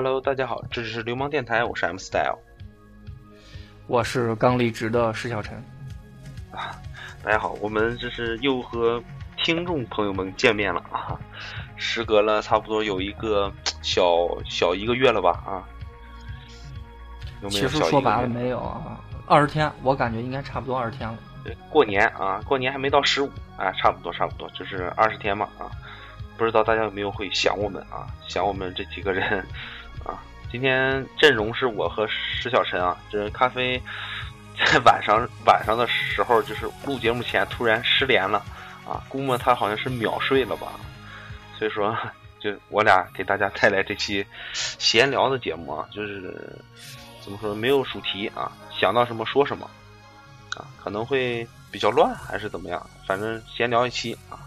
Hello，大家好，这里是流氓电台，我是 M Style。我是刚离职的施小晨。啊，大家好，我们这是又和听众朋友们见面了啊，时隔了差不多有一个小小一个月了吧啊。有没其有小一个实说白了没有啊，二十天，我感觉应该差不多二十天了。对，过年啊，过年还没到十五啊，差不多差不多，就是二十天嘛啊。不知道大家有没有会想我们啊？想我们这几个人啊？今天阵容是我和石小晨啊，这咖啡 在晚上晚上的时候，就是录节目前突然失联了啊，估摸他好像是秒睡了吧，所以说就我俩给大家带来这期闲聊的节目啊，就是怎么说没有主题啊，想到什么说什么。啊，可能会比较乱，还是怎么样？反正闲聊一期啊。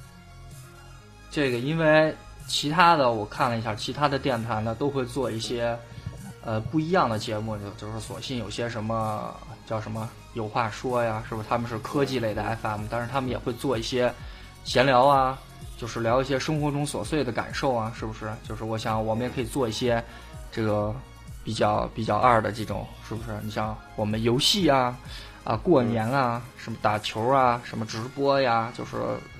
这个因为其他的我看了一下，其他的电台呢都会做一些呃不一样的节目，就就是索性有些什么叫什么有话说呀，是不是？他们是科技类的 FM，但是他们也会做一些闲聊啊，就是聊一些生活中琐碎的感受啊，是不是？就是我想我们也可以做一些这个比较比较二的这种，是不是？你像我们游戏啊。啊，过年啊，什么打球啊，什么直播呀，就是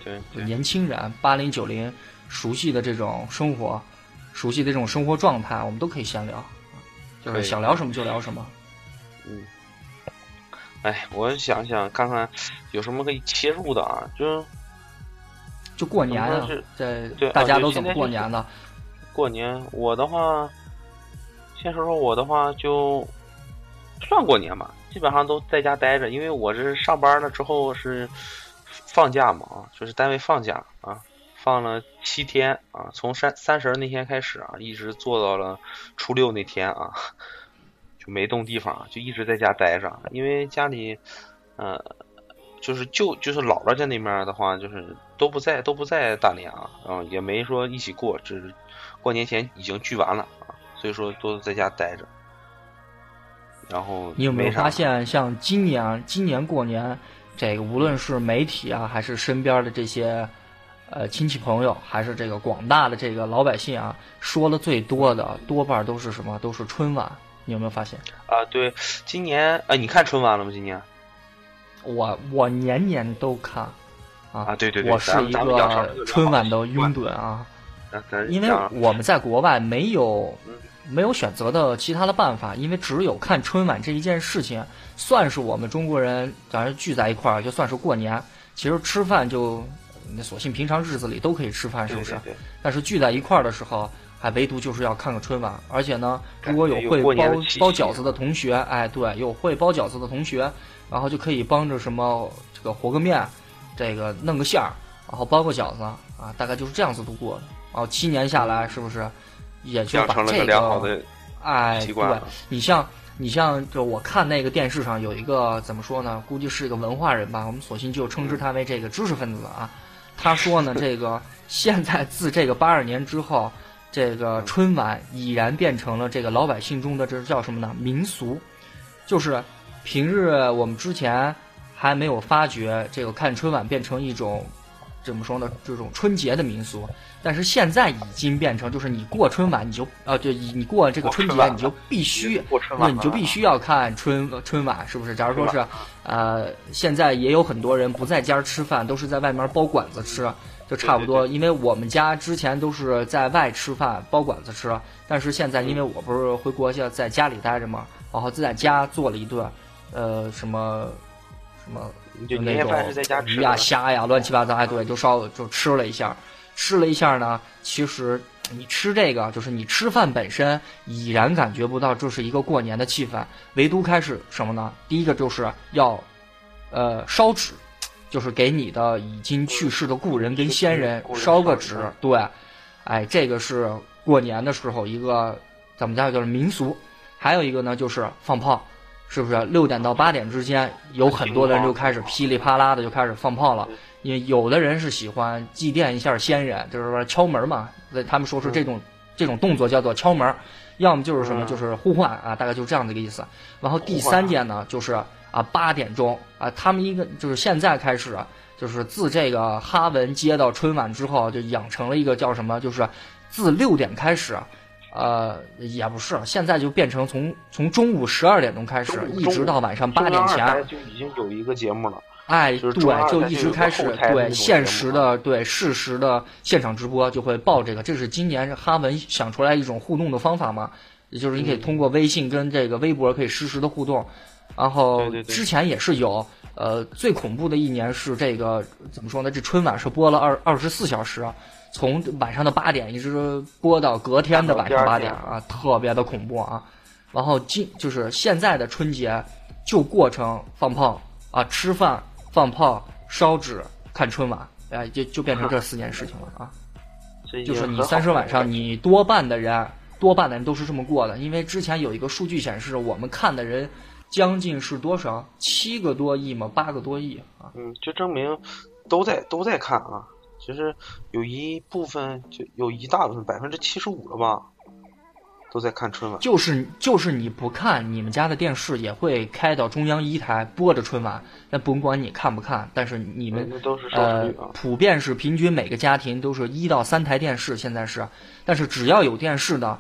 对年轻人八零九零熟悉的这种生活，熟悉的这种生活状态，我们都可以闲聊，就是想聊什么就聊什么。嗯。哎，我想想看看有什么可以切入的啊，就就过年啊怎么说是，这对啊大家都怎么过年的？过年。我的话，先说说我的话，就算过年吧，基本上都在家待着，因为我这上班了之后是放假嘛啊，就是单位放假啊，放了七天啊，从三三十儿那天开始啊，一直做到了初六那天啊，就没动地方，就一直在家待着，因为家里呃。就是舅，就是姥姥家那边的话，就是都不在，都不在大连啊，嗯，也没说一起过，只是过年前已经聚完了啊，所以说都在家待着。然后你有没有发现，像今年今年过年，这个无论是媒体啊，还是身边的这些呃亲戚朋友，还是这个广大的这个老百姓啊，说的最多的多半都是什么？都是春晚。你有没有发现？啊？对，今年啊，你看春晚了吗？今年我我年年都看啊啊，对对对，我是一个春晚的拥趸啊，因为我们在国外没有嗯没有选择的其他的办法，因为只有看春晚这一件事情，算是我们中国人咱是聚在一块儿，就算是过年。其实吃饭就，那索性平常日子里都可以吃饭，是不是？对对对但是聚在一块儿的时候，还唯独就是要看个春晚，而且呢，如果有会包包饺子的同学，哎，对，有会包饺子的同学，然后就可以帮着什么这个和个面，这个弄个馅儿，然后包个饺子啊，大概就是这样子度过的。然后七年下来，是不是也就把这养成了个良好的哎，对你像你像，就我看那个电视上有一个怎么说呢？估计是一个文化人吧，我们索性就称之他为这个知识分子啊。他说呢，这个现在自这个八二年之后，这个春晚已然变成了这个老百姓中的这叫什么呢？民俗，就是平日我们之前还没有发觉这个看春晚变成一种怎么说呢？这种春节的民俗，但是现在已经变成，就是你过春晚你就呃，就，你过这个春节你就必须过春晚对，你就必须要看春春晚，是不是？假如说是现在也有很多人不在家吃饭，都是在外面包馆子吃，就差不多。因为我们家之前都是在外吃饭，包馆子吃，但是现在因为我不是回国，就在家里待着嘛，然后就在家做了一顿，呃，什么什么你就那种年夜饭是在家吃鱼呀、虾呀，乱七八糟，哎，对，就烧就吃了一下，吃了一下呢，其实你吃这个，就是你吃饭本身已然感觉不到这是一个过年的气氛，唯独开始什么呢？第一个就是要，呃，烧纸，就是给你的已经去世的故人跟先人烧个纸，对，哎，这个是过年的时候一个咱们家叫民俗，还有一个呢就是放炮。是不是六点到八点之间，有很多的人就开始噼里啪啦的就开始放炮了？因为有的人是喜欢祭奠一下先人，就是说敲门嘛。那他们说是这种、这种动作叫做敲门，要么就是什么嗯就是呼唤啊，大概就是这样的一个意思。然后第三件呢，就是啊八点钟啊，他们一个就是现在开始，就是自这个哈文接到春晚之后，就养成了一个叫什么，就是自六点开始，呃，也不是，现在就变成从从中午十二点钟开始，一直到晚上八点前，就已经有一个节目了。哎，对，就一直开始对现实的对事实的现场直播就会报这个，这是今年哈文想出来一种互动的方法嘛？也就是你可以通过微信跟这个微博可以实时的互动，然后之前也是有，呃，最恐怖的一年是这个怎么说呢？这春晚是播了二二十四小时。从晚上的八点一直播到隔天的晚上八点啊，特别的恐怖啊！然后今就是现在的春节就过成放炮啊、吃饭、放炮、烧纸、看春晚，哎，就就变成这四件事情了啊！就是你三十晚上，你多半的人，多半的人都是这么过的，因为之前有一个数据显示，我们看的人将近是多少？七个多亿嘛，八个多亿啊！嗯，就证明都在都在看啊。其实有一部分，就有一大部分，百分之七十五了吧，都在看春晚。就是就是你不看，你们家的电视也会开到中央一台播着春晚。那甭管你看不看，但是你们呃，普遍是平均每个家庭都是一到三台电视。现在是，但是只要有电视的，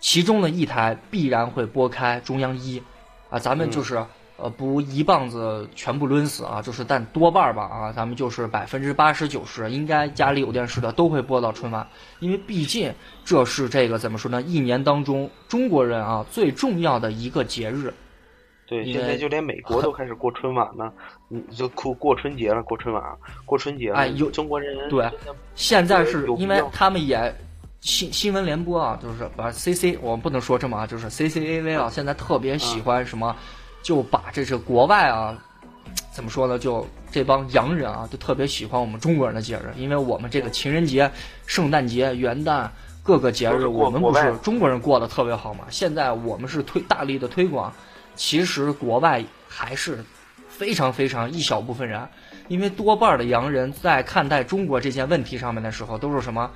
其中的一台必然会拨开中央一啊。咱们就是。呃，不一棒子全部抡死啊，就是但多半儿吧啊，咱们就是百分之八十九十，应该家里有电视的都会播到春晚，因为毕竟这是这个怎么说呢？一年当中中国人啊最重要的一个节日。对，现在就连美国都开始过春晚了，你就过过春节了，过春晚，过春节了。哎，有中国人对，现在是因为他们也新新闻联播啊，就是把 C C，我们不能说这么啊，就是 C C A V 啊，现在特别喜欢什么。就把这是国外啊，怎么说呢？就这帮洋人啊，就特别喜欢我们中国人的节日，因为我们这个情人节、圣诞节、元旦各个节日，我们不是中国人过得特别好嘛？现在我们是推大力的推广，其实国外还是非常非常一小部分人，因为多半的洋人在看待中国这件问题上面的时候，都是什么？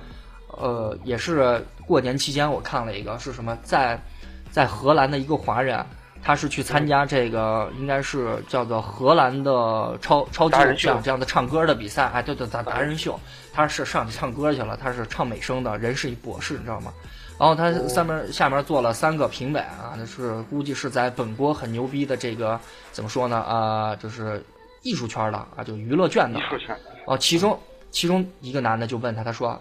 呃，也是过年期间我看了一个是什么，在在荷兰的一个华人。他是去参加这个，应该是叫做荷兰的超超级偶像这样的唱歌的比赛，哎，对对，达达人秀，他是上去唱歌去了，他是唱美声的，人是一博士，你知道吗？然后他上面下面坐了三个评委啊，那是估计是在本国很牛逼的这个怎么说呢？啊，就是艺术圈的啊，就娱乐圈的。艺术圈。哦，其中其中一个男的就问他，他说。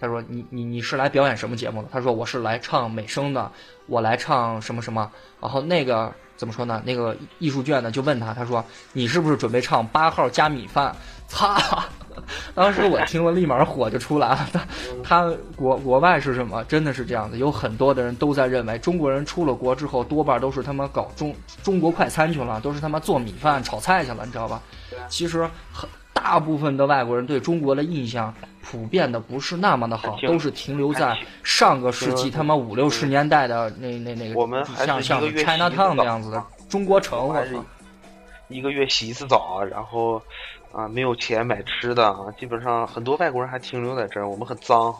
他说：“你你你是来表演什么节目的？”他说：“我是来唱美声的，我来唱什么什么。”然后那个怎么说呢？那个艺术卷呢就问他，他说：“你是不是准备唱八号加米饭？”擦！当时我听了立马火就出来了。他他国国外是什么？真的是这样子，有很多的人都在认为中国人出了国之后，多半都是他妈搞中中国快餐去了，都是他妈做米饭炒菜去了，你知道吧？其实很大部分的外国人对中国的印象。普遍的不是那么的好，都是停留在上个世纪他妈五六十年代的那那那个，像像 China Town 那样子的中国城。还是，一个月洗一次澡，然后啊没有钱买吃的啊，基本上很多外国人还停留在这儿。我们很脏，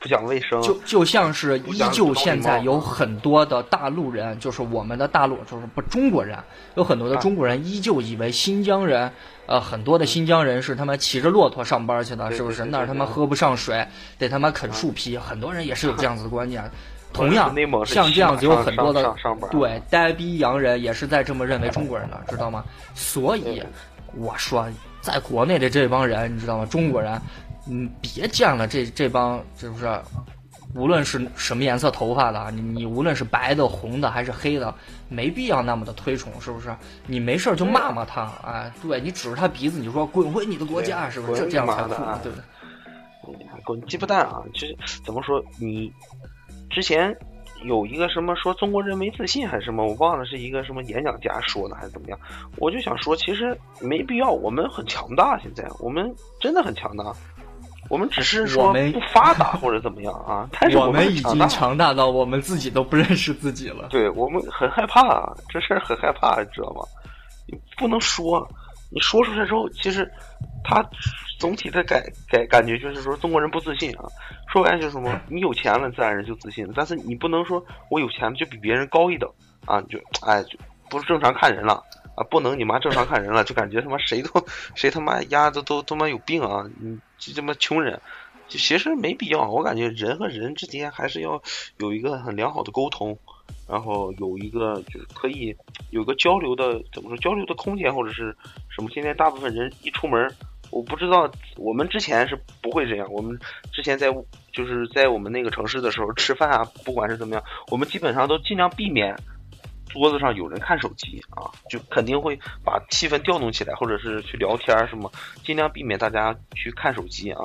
不讲卫生。就就像是依旧现在有很多的大陆人，就是我们的大陆，就是不中国人，有很多的中国人依旧以为新疆人。呃，很多的新疆人是他妈骑着骆驼上班去的，是不是？那儿他妈喝不上水，得他妈啃树皮。很多人也是有这样子的观念。同样，像这样子有很多的对呆逼洋人也是在这么认为中国人的，知道吗？所以我说，在国内的这帮人，你知道吗？中国人，嗯，别见了这这帮，是不是？无论是什么颜色头发的，你你无论是白的、红的还是黑的，没必要那么的推崇，是不是？你没事就骂骂他，哎，对你指着他鼻子，你就说滚回你的国家，是不是？这样才酷，对不对？滚鸡巴蛋啊！其实怎么说，你之前有一个什么说中国人没自信还是什么，我忘了是一个什么演讲家说的还是怎么样？我就想说，其实没必要，我们很强大，现在我们真的很强大。我们只是说不发达或者怎么样啊？但是我们已经强大到我们自己都不认识自己了。对我们很害怕，啊这事儿很害怕，你知道吗？你不能说，你说出来之后，其实他总体的感感感觉就是说中国人不自信啊。说白了就是什么？你有钱了，自然人就自信了。但是你不能说我有钱就比别人高一等啊，就哎就不是正常看人了。啊，不能你妈正常看人了，就感觉他妈谁都谁他妈丫都都他妈有病啊！你这他妈穷人，就其实没必要，我感觉人和人之间还是要有一个很良好的沟通，然后有一个就是可以有个交流的怎么说交流的空间或者是什么。现在大部分人一出门，我不知道我们之前是不会这样。我们之前在就是在我们那个城市的时候吃饭啊，不管是怎么样，我们基本上都尽量避免。桌子上有人看手机啊，就肯定会把气氛调动起来，或者是去聊天什么，尽量避免大家去看手机啊，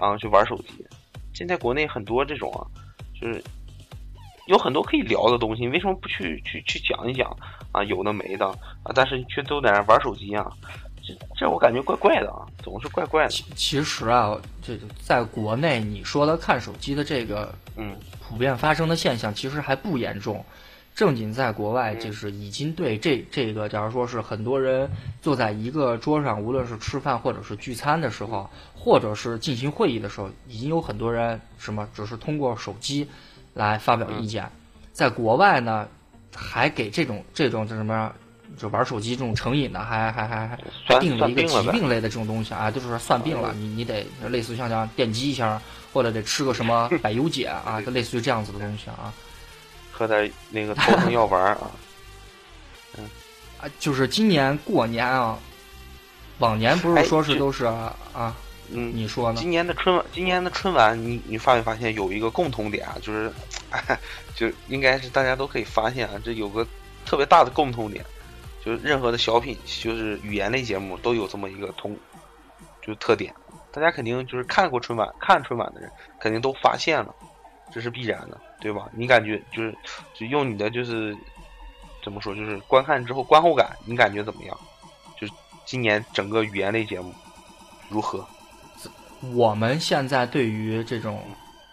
然后去玩手机。现在国内很多这种啊，就是有很多可以聊的东西，为什么不去去去讲一讲啊？有的没的啊，但是却都在那玩手机啊，这这我感觉怪怪的啊，总是怪怪的。其实啊，这个在国内你说的看手机的这个，嗯，普遍发生的现象其实还不严重。正经在国外，就是已经对这这个，假如说是很多人坐在一个桌上，无论是吃饭或者是聚餐的时候，或者是进行会议的时候，已经有很多人什么只是通过手机来发表意见。在国外呢，还给这种这种叫什么，就玩手机这种成瘾的，还还还还还定了一个疾病类的这种东西啊，就是算病了，你你得类似于像像电击一下，或者得吃个什么 百忧解啊，就类似于这样子的东西啊。喝点那个头疼药丸啊，嗯，啊，就是今年过年啊，往年不是说是都是啊，嗯，你说呢？今年的春晚，今年的春晚，你你发没发现有一个共同点啊？就是，就应该是大家都可以发现啊，这有个特别大的共同点，就是任何的小品，就是语言类节目都有这么一个通，就是特点。大家肯定就是看过春晚，看春晚的人肯定都发现了。这是必然的，对吧？你感觉就是，就用你的就是怎么说，就是观看之后观后感，你感觉怎么样？就是今年整个语言类节目如何？我们现在对于这种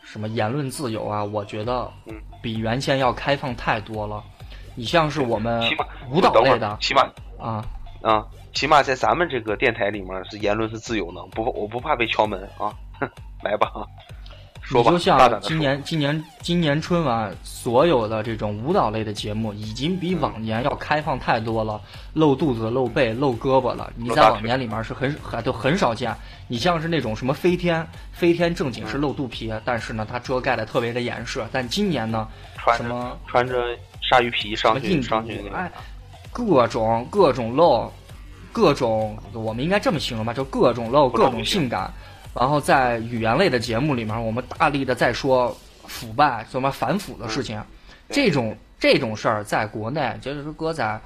什么言论自由啊，我觉得比原先要开放太多了。你像是我们舞蹈类的，起码啊啊，起码在咱们这个电台里面是言论是自由的，不，我不怕被敲门啊，来吧。你就像今年今年今年春晚所有的这种舞蹈类的节目，已经比往年要开放太多了，露肚子、露背、露胳膊了。你在往年里面是很很都很少见。你像是那种什么飞天，飞天正经是露肚皮，但是呢，它遮盖的特别的严实。但今年呢，什么穿着鲨鱼皮上去上去，哎，各种各种露，各种我们应该这么形容吧，就各种露，各种性感。然后在语言类的节目里面，我们大力的在说腐败、什么反腐的事情，这种这种事儿在国内就是说搁在。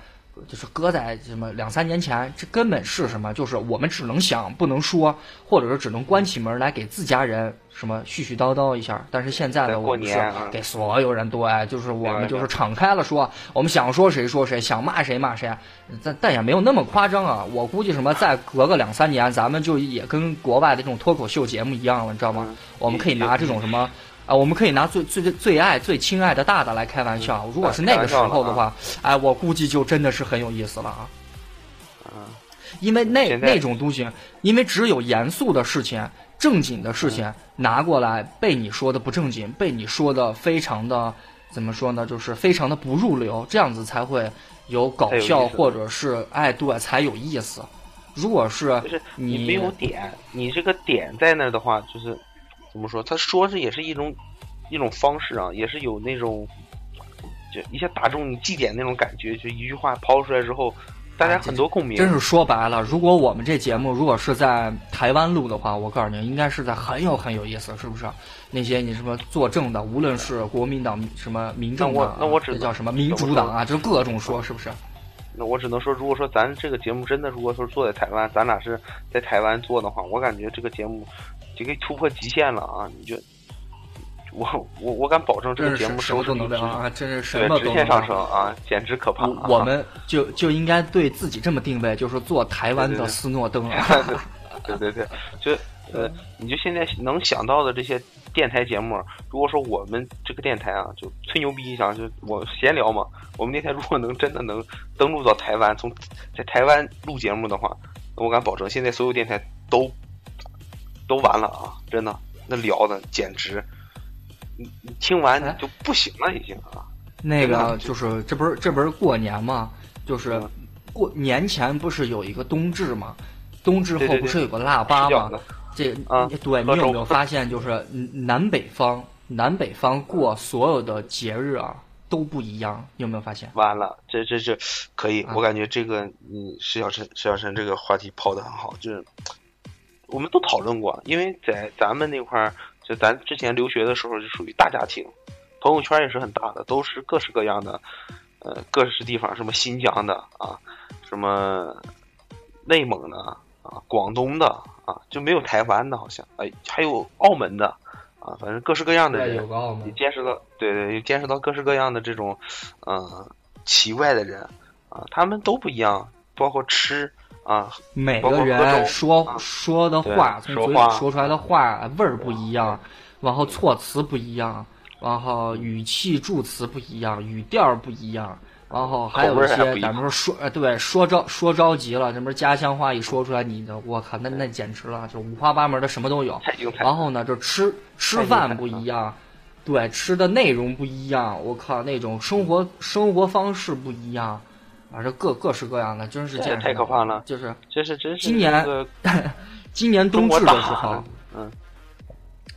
就是搁在什么两三年前，这根本是什么？就是我们只能想不能说，或者是只能关起门来给自家人什么絮絮叨叨一下。但是现在的我们是给所有人对，就是我们就是敞开了说，我们想说谁说谁，想骂谁骂谁。但但也没有那么夸张啊！我估计什么再隔个两三年，咱们就也跟国外的这种脱口秀节目一样了，你知道吗？我们可以拿这种什么。啊，我们可以拿最最最爱、最亲爱的大大来开玩笑。如果是那个时候的话，哎，我估计就真的是很有意思了啊。嗯，因为那那种东西，因为只有严肃的事情、正经的事情拿过来被你说的不正经，被你说的非常的怎么说呢？就是非常的不入流，这样子才会有搞笑，或者是哎对才有意思。如果是就是你没有点，你这个点在那的话，就是。怎么说？他说是也是一种一种方式啊，也是有那种就一下打中你绩点那种感觉，就一句话抛出来之后，大家很多共鸣。真是说白了，如果我们这节目如果是在台湾录的话，我告诉你，应该是在很有很有意思，是不是？那些你什么作证的，无论是国民党什么民政党，那我只叫什么民主党啊，就各种说，是不是？那我只能说，如果说咱这个节目真的，如果说坐在台湾，咱俩是在台湾做的话，我感觉这个节目。就可以突破极限了啊！你就我我我敢保证，这个节目收视率啊，真是什么直线上升啊，简直可怕！我们就就应该对自己这么定位，就是做台湾的斯诺登啊！对对对，就呃，你就现在能想到的这些电台节目，如果说我们这个电台啊，就吹牛逼一下，就我闲聊嘛，我们电台如果能真的能登陆到台湾，从在台湾录节目的话，我敢保证，现在所有电台都。都完了啊！真的，那聊的简直，你你听完就不行了，已经啊。那个就是，这不是这不是过年吗？就是过年前不是有一个冬至吗？冬至后不是有个腊八吗？这啊对你有没有发现，就是嗯南北方南北方过所有的节日啊都不一样，你有没有发现？完了，这这这可以，啊我感觉这个嗯，石小晨石小晨这个话题抛的很好，就是我们都讨论过，因为在咱们那块儿，就咱之前留学的时候就属于大家庭，朋友圈也是很大的，都是各式各样的，呃，各式地方，什么新疆的啊，什么内蒙的啊，广东的啊，就没有台湾的，好像，哎，还有澳门的啊，反正各式各样的人。有个澳也见识到，对对，也见识到各式各样的这种，呃，奇怪的人啊，他们都不一样，包括吃啊，每个人说啊说的话，从嘴里说出来的话味儿不一样，然后措辞不一样，然后语气助词不一样，语调儿不一样，然后还有一些咱们说说呃对说着说着急了，这不是家乡话一说出来，你的我靠，那那简直了，就五花八门的什么都有。然后呢，就吃吃饭不一样，对，吃的内容不一样，我靠，那种生活生活方式不一样，啊，这各各式各样的，真是这也太见识到可怕了就是这是真是今年 今年冬至的时候，嗯，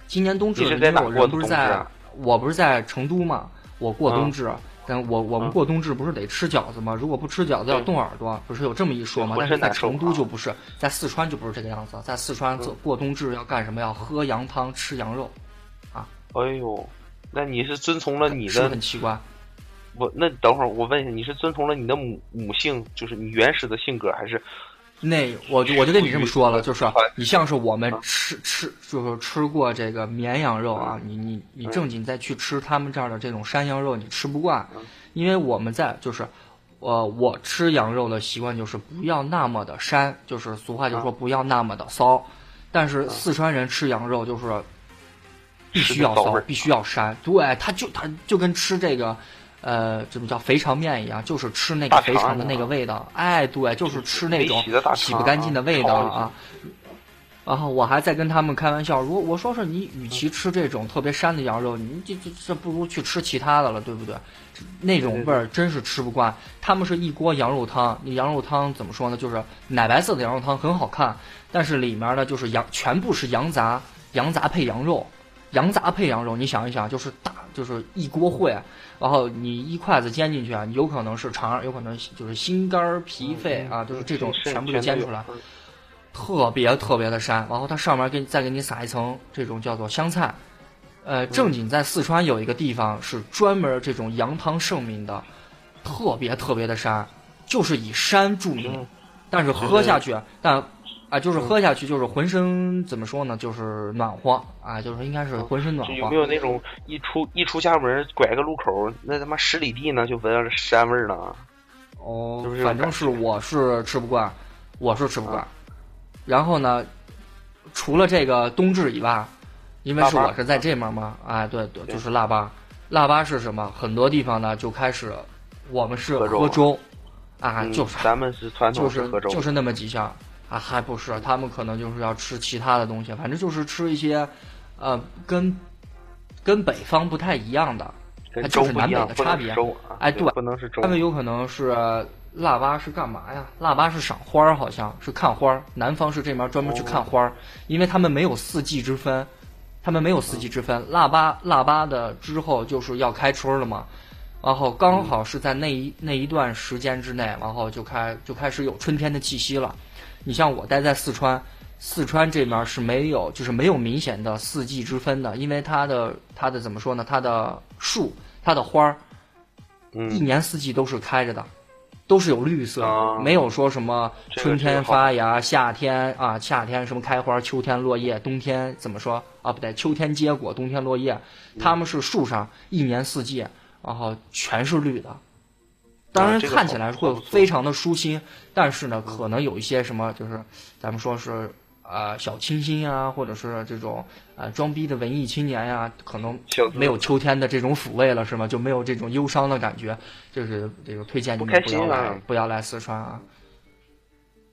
今年冬至，的时候我不是在我不是在成都嘛，我过冬嗯至。但我我们嗯过冬至不是得吃饺子吗？如果不吃饺子要冻耳朵，不是有这么一说吗？但是在成都啊就不是，在四川就不是这个样子。在四川嗯过冬至要干什么？要喝羊汤，吃羊肉，啊哎呦，那你是遵从了你的很奇怪？我那等会儿我问一下，你是遵从了你的母母性，就是你原始的性格，还是那我就我就跟你这么说了，就是你像是我们吃吃就是吃过这个绵羊肉嗯啊，你你你正经再去吃他们这儿的这种山羊肉，你吃不惯，因为我们在就是。呃，我吃羊肉的习惯就是不要那么的膻，就是俗话就说不要那么的骚。但是四川人吃羊肉就是必须要骚必须要膻。对，他就他就跟吃这个，呃，这不叫肥肠面一样，就是吃那个肥肠的那个味道。哎，对，就是吃那种洗不干净的味道啊。然后我还在跟他们开玩笑，如果我说是你，与其吃这种特别膻的羊肉，你这这这不如去吃其他的了，对不对？那种味儿真是吃不惯。他们是一锅羊肉汤，那羊肉汤怎么说呢？就是奶白色的羊肉汤很好看，但是里面呢就是羊，全部是羊杂，羊杂配羊肉，羊杂配羊肉。你想一想，就是大，就是一锅烩，然后你一筷子煎进去啊，有可能是肠，有可能就是心肝儿、脾肺啊，就是这种全部就煎出来。嗯特别特别的膻，然后它上面给你再给你撒一层这种叫做香菜。呃，正经在四川有一个地方是专门这种羊汤盛名的，特别特别的膻，就是以膻著名嗯。但是喝下去，但啊，就是喝下去就是浑身怎么说呢，就是暖和啊，就是应该是浑身暖和有没。有那种一出一出家门拐个路口，那他妈十里地呢就闻着膻味儿呢？哦反正是我是吃不惯，我是吃不惯。然后呢，除了这个冬至以外，因为是我是在这面嘛，哎，对对，就是腊八。腊八是什么？很多地方呢就开始，我们是喝粥啊，嗯就是咱们是传就是喝粥，就是那么几项啊，还不是，他们可能就是要吃其他的东西，反正就是吃一些，呃，跟跟北方不太一样的。跟它就是南北的差别哎对不能是粥他。们有可能是腊八是干嘛呀？腊八是赏花儿，好像是看花儿。南方是这面专门去看花儿，因为他们没有四季之分，他们没有四季之分。腊八腊八的之后就是要开春了嘛，然后刚好是在那一那一段时间之内，然后就开就开始有春天的气息了。你像我待在四川，四川这面是没有就是没有明显的四季之分的，因为它的它的怎么说呢？它的树它的花儿一嗯，年四季都是开着的，都是有绿色，啊没有说什么这个春天这个好发芽，夏天啊夏天什么开花，秋天落叶，冬天怎么说啊？不对，秋天结果，冬天落叶，嗯它们是树上一年四季，然后全是绿的。当然看起来会非常的舒心，但是呢，可能有一些什么，就是咱们说是呃小清新啊，或者是这种呃装逼的文艺青年呀、可能没有秋天的这种抚慰了，是吗？就没有这种忧伤的感觉，就是这个推荐你们不要来，不要来四川啊。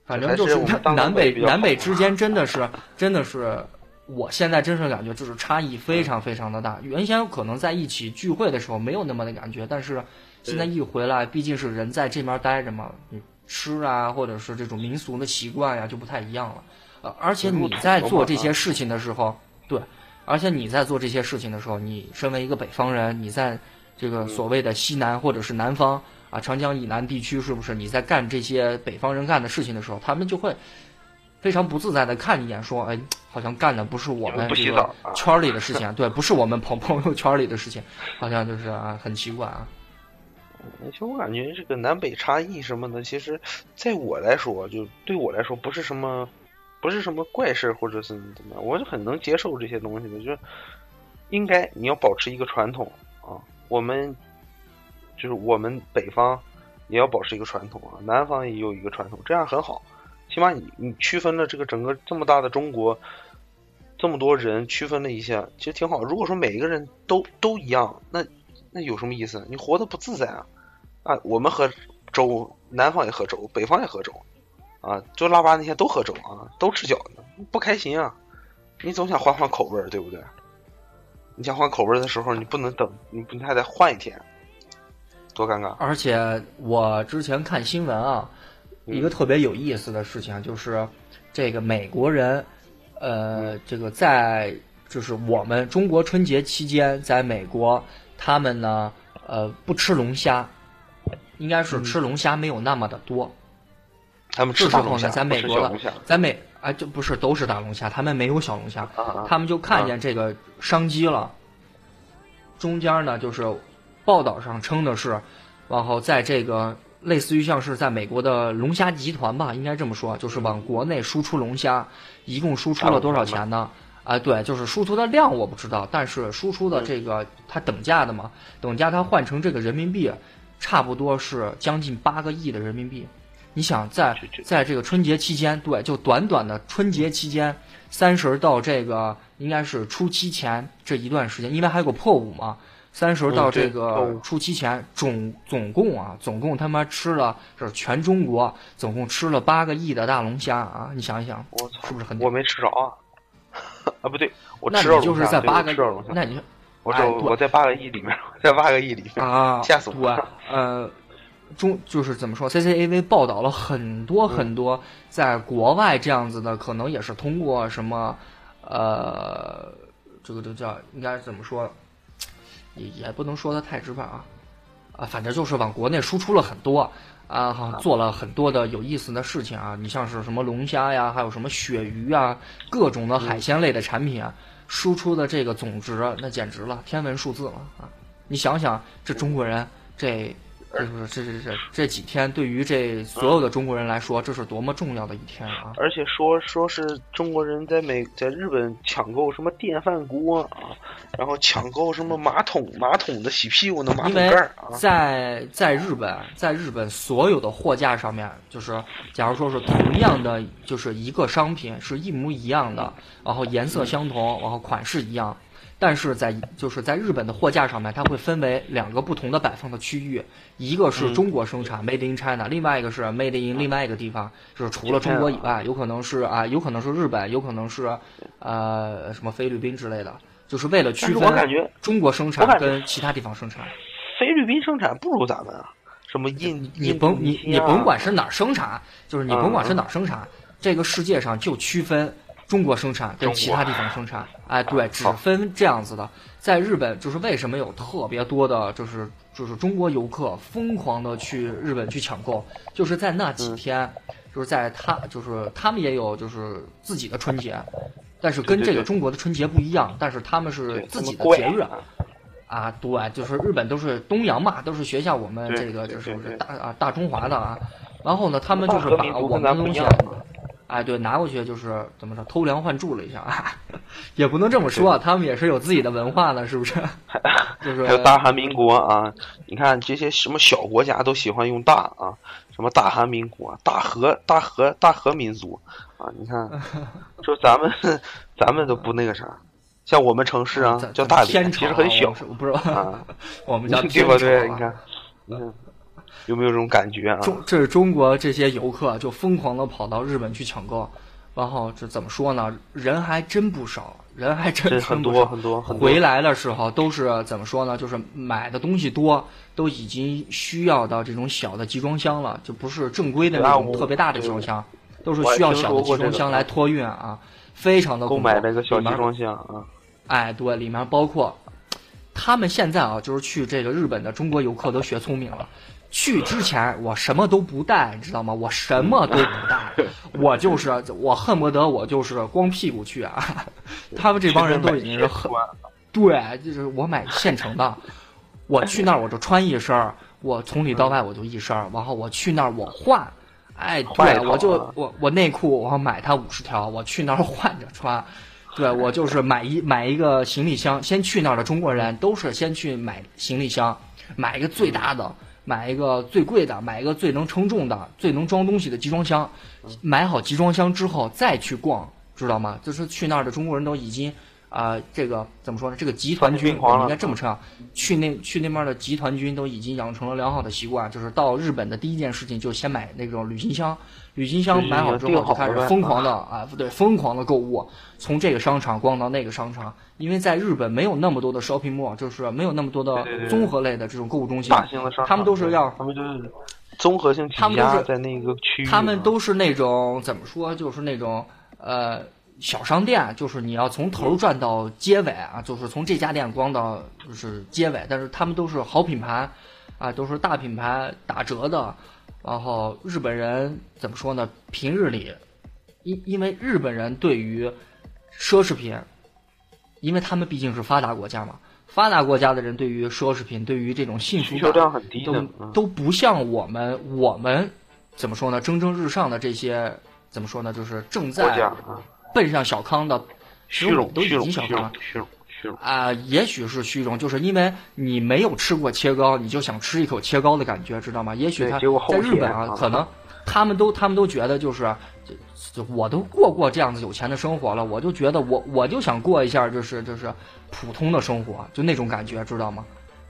反正就是南北南北之间真的是真的是，我现在真是感觉就是差异非常非常的大。原先可能在一起聚会的时候没有那么的感觉，但是现在一回来，毕竟是人在这边待着嘛，你吃啊或者是这种民俗的习惯呀就不太一样了。呃而且你在做这些事情的时候，对，而且你在做这些事情的时候，你身为一个北方人，你在这个所谓的西南或者是南方啊，长江以南地区，是不是你在干这些北方人干的事情的时候，他们就会非常不自在的看一眼，说，哎，好像干的不是我们这个圈儿里的事情，对，不是我们朋 朋友圈儿里的事情，好像就是啊，很奇怪啊。其实我感觉这个南北差异什么的，其实在我来说，就对我来说不是什么，不是什么怪事儿，或者是怎么样，我就很能接受这些东西的。就是应该你要保持一个传统啊，我们就是我们北方也要保持一个传统啊，南方也有一个传统，这样很好。起码你你区分了这个整个这么大的中国，这么多人区分了一下，其实挺好。如果说每一个人都都一样，那那有什么意思？你活得不自在啊！啊，我们喝粥，南方也喝粥，北方也喝粥，啊，就腊八那天都喝粥啊，都吃饺子，不开心啊！你总想换换口味儿，对不对？你想换口味儿的时候，你不能等，你不你还得换一天，多尴尬！而且我之前看新闻啊，一个特别有意思的事情啊就是，这个美国人，呃，这个在就是我们中国春节期间，在美国他们呢，呃，不吃龙虾，应该是吃龙虾没有那么的多。他们这时候呢，吃大龙虾，不在美国了在美啊，就不是都是大龙虾，他们没有小龙虾！他们就看见这个商机了。中间呢，就是报道上称的是，往后在这个类似于像是在美国的龙虾集团吧，应该这么说，就是往国内输出龙虾，一共输出了多少钱呢？啊，对，就是输出的量我不知道，但是输出的这个它等价的嘛，等价它换成这个人民币，差不多是将近八个亿的人民币。你想在在这个春节期间，对，就短短的春节期间，三十到这个应该是初七前这一段时间，因为还有个破五嘛，三十到这个初七前，总总共啊，总共他妈吃了，就是全中国总共吃了八个亿的大龙虾啊！你想一想，我操是，不是很我？没吃着啊！啊，不对，我那吃着你就是在八个那你我哎我在八个亿里面，在八个亿里面，啊，吓死我了，呃，中就是怎么说，CCAV 报道了很多很多在国外这样子的，可能也是通过什么，呃，这个都叫应该怎么说，也也不能说的太直白啊，啊，反正就是往国内输出了很多。啊，好做了很多的有意思的事情啊！你像是什么龙虾呀，还有什么鳕鱼啊，各种的海鲜类的产品啊，输出的这个总值那简直了，天文数字了啊！你想想，这中国人这这不是这这这这几天对于这所有的中国人来说，这是多么重要的一天啊！而且说说是中国人在美在日本抢购什么电饭锅啊，然后抢购什么马桶马桶的洗屁股的马桶盖儿啊，在在日本，在日本所有的货架上面，就是假如说是同样的，就是一个商品是一模一样的，然后颜色相同，然后款式一样，但是在就是在日本的货架上面，它会分为两个不同的摆放的区域，一个是中国生产、Made in China，另外一个是 Made in 另外一个地方，就是除了中国以外，有可能是啊，有可能是日本，有可能是呃什么菲律宾之类的，就是为了区分觉中国生产跟其他地方生产。菲律宾生产不如咱们啊，什么印你甭你你甭管是哪儿生产，就是你甭管是嗯。哪儿生产，这个世界上就区分中国生产跟其他地方生产。哎，对，只分这样子的。在日本，就是为什么有特别多的，就是就是中国游客疯狂的去日本去抢购，就是在那几嗯。天，就是在他就是他们也有就是自己的春节，但是跟这个中国的春节不一样，但是他们是自己的节日。啊啊，对，就是日本都是东洋嘛，都是学校我们这个就是大啊大中华的啊。然后呢，他们就是把我们的东西哎，对，拿过去就是怎么说偷梁换柱了一下，啊，也不能这么说，他们也是有自己的文化的，是不是？就是还有大韩民国啊，你看这些什么小国家都喜欢用大啊，什么大韩民国、大和、大和、大和民族啊，你看，就咱们咱们都不那个啥，像我们城市啊叫大连，其实很小？啊，我们叫对吧？对，啊你看，你看有没有这种感觉啊？中这是中国这些游客就疯狂的跑到日本去抢购，然后这怎么说呢？人还真不少，人还真很多很多很多回来的时候都是怎么说呢？就是买的东西多，都已经需要到这种小的集装箱了，就不是正规的那种特别大的集装箱。都是需要小的集装箱来托运啊，非常的购买那个小集装箱啊。哎，对，里面包括他们现在啊，就是去这个日本的中国游客都学聪明了。去之前我什么都不带，你知道吗？我什么都不带，我就是我恨不得我就是光屁股去啊！他们这帮人都已经是很对，就是我买现成的，我去那儿我就穿一身我从里到外我就一身然后我去那儿我换，哎，对我就我我内裤我买它五十条，我去那儿换着穿，对我就是买一买一个行李箱，先去那儿的中国人都是先去买行李箱，买一个最大的。买一个最贵的，买一个最能称重的、最能装东西的集装箱。买好集装箱之后再去逛，知道吗？就是去那儿的中国人都已经啊，这个怎么说呢？这个集团军我们应该这么称啊。去那去那边的集团军都已经养成了良好的习惯，就是到日本的第一件事情就先买那种旅行箱。旅行箱买好之后就开始疯狂的啊，不对，疯狂的购物，从这个商场逛到那个商场。因为在日本没有那么多的 shopping mall，就是没有那么多的综合类的这种购物中心。大型的商场，他们都是要，他们就是综合性他们都是在那个区域。他们都是那种怎么说，就是那种呃小商店，就是你要从头转到结尾啊，就是从这家店逛到就是结尾。但是他们都是好品牌啊，都是大品牌打折的。然后日本人怎么说呢？平日里，因因为日本人对于奢侈品。因为他们毕竟是发达国家嘛，发达国家的人对于奢侈品、对于这种幸福感都都不像我们，我们怎么说呢？蒸蒸日上的这些怎么说呢？就是正在奔向小康的虚荣，都已经小康了。虚荣，虚荣啊，也许是虚荣，就是因为你没有吃过切糕，你就想吃一口切糕的感觉，知道吗？也许他在日本啊，可能他们都他们都觉得就是。就我都过过这样子有钱的生活了，我就觉得我我就想过一下，就是就是普通的生活，就那种感觉，知道吗？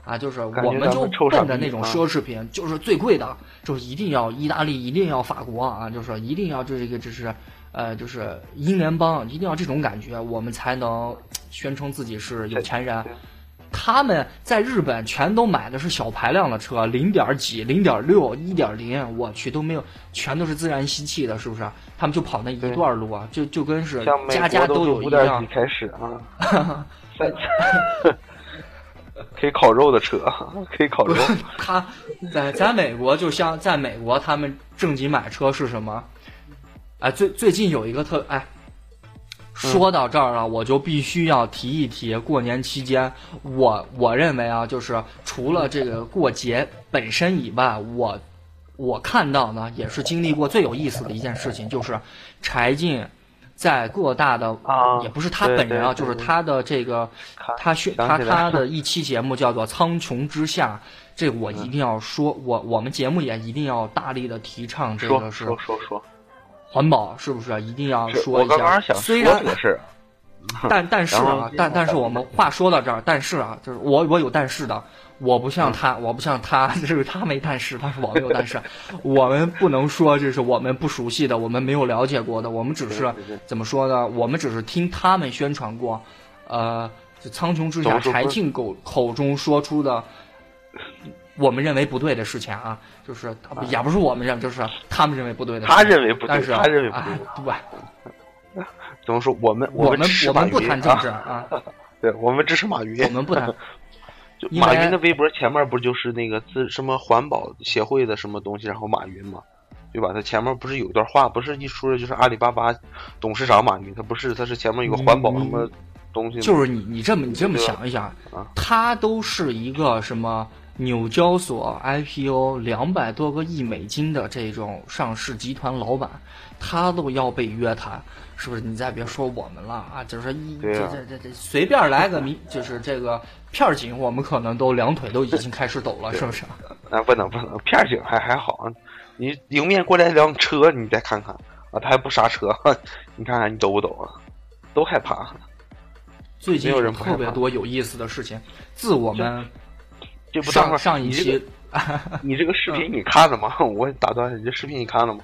啊，就是我们就奔着那种奢侈品，就是最贵的，就是一定要意大利，一定要法国啊，就是一定要这个，就是呃，就是英联邦，一定要这种感觉，我们才能宣称自己是有钱人。他们在日本全都买的是小排量的车，零点几、零点六、一点零，我去都没有，全都是自然吸气的，是不是？他们就跑那一段路啊，就就跟是家家都有一辆。开始啊，可以烤肉的车，可以烤肉。他在在美国，就像在美国，他们正经买车是什么？哎，最最近有一个特哎。说到这儿了，我就必须要提一提过年期间，我我认为啊，就是除了这个过节本身以外，我我看到呢，也是经历过最有意思的一件事情，就是柴静在各大的啊，也不是他本人啊，就是他的这个他宣他他的一期节目叫做《苍穹之下》，这我一定要说，我我们节目也一定要大力的提倡这个是说说说。环保是不是一定要说一下？虽然是，但但是啊，但但是我们话说到这儿，但是啊，就是我我有但是的，我不像他，我不像他，就是他没但是，但是我没有但是，我们不能说这是我们不熟悉的，我们没有了解过的，我们只是怎么说呢？我们只是听他们宣传过，呃，苍穹之下柴静口口中说出的。我们认为不对的事情啊，就是也不是我们认，就是他们认为不对的。他认为不对，但是他认为不对。对，怎么说？我们我们我们不谈政治啊。对，我们支持马云。我们不谈。就马云的微博前面不就是那个自什么环保协会的什么东西，然后马云嘛，对吧？他前面不是有一段话，不是一说的就是阿里巴巴董事长马云，他不是，他是前面有个环保什么东西。就是你你这么你这么想一想，他都是一个什么？纽交所 IPO 两百多个亿美金的这种上市集团老板，他都要被约谈，是不是？你再别说我们了啊，就是一这这这这随便来个名，就是这个片警，我们可能都两腿都已经开始抖了，是不是？啊，不能不能，片警还还好，你迎面过来辆车，你再看看啊，他还不刹车，你看看你抖不抖啊？都害怕。最近有特别多有意思的事情，自我们。这不上上一期 你这个视频你看了吗？我打断你，这视频你看了吗？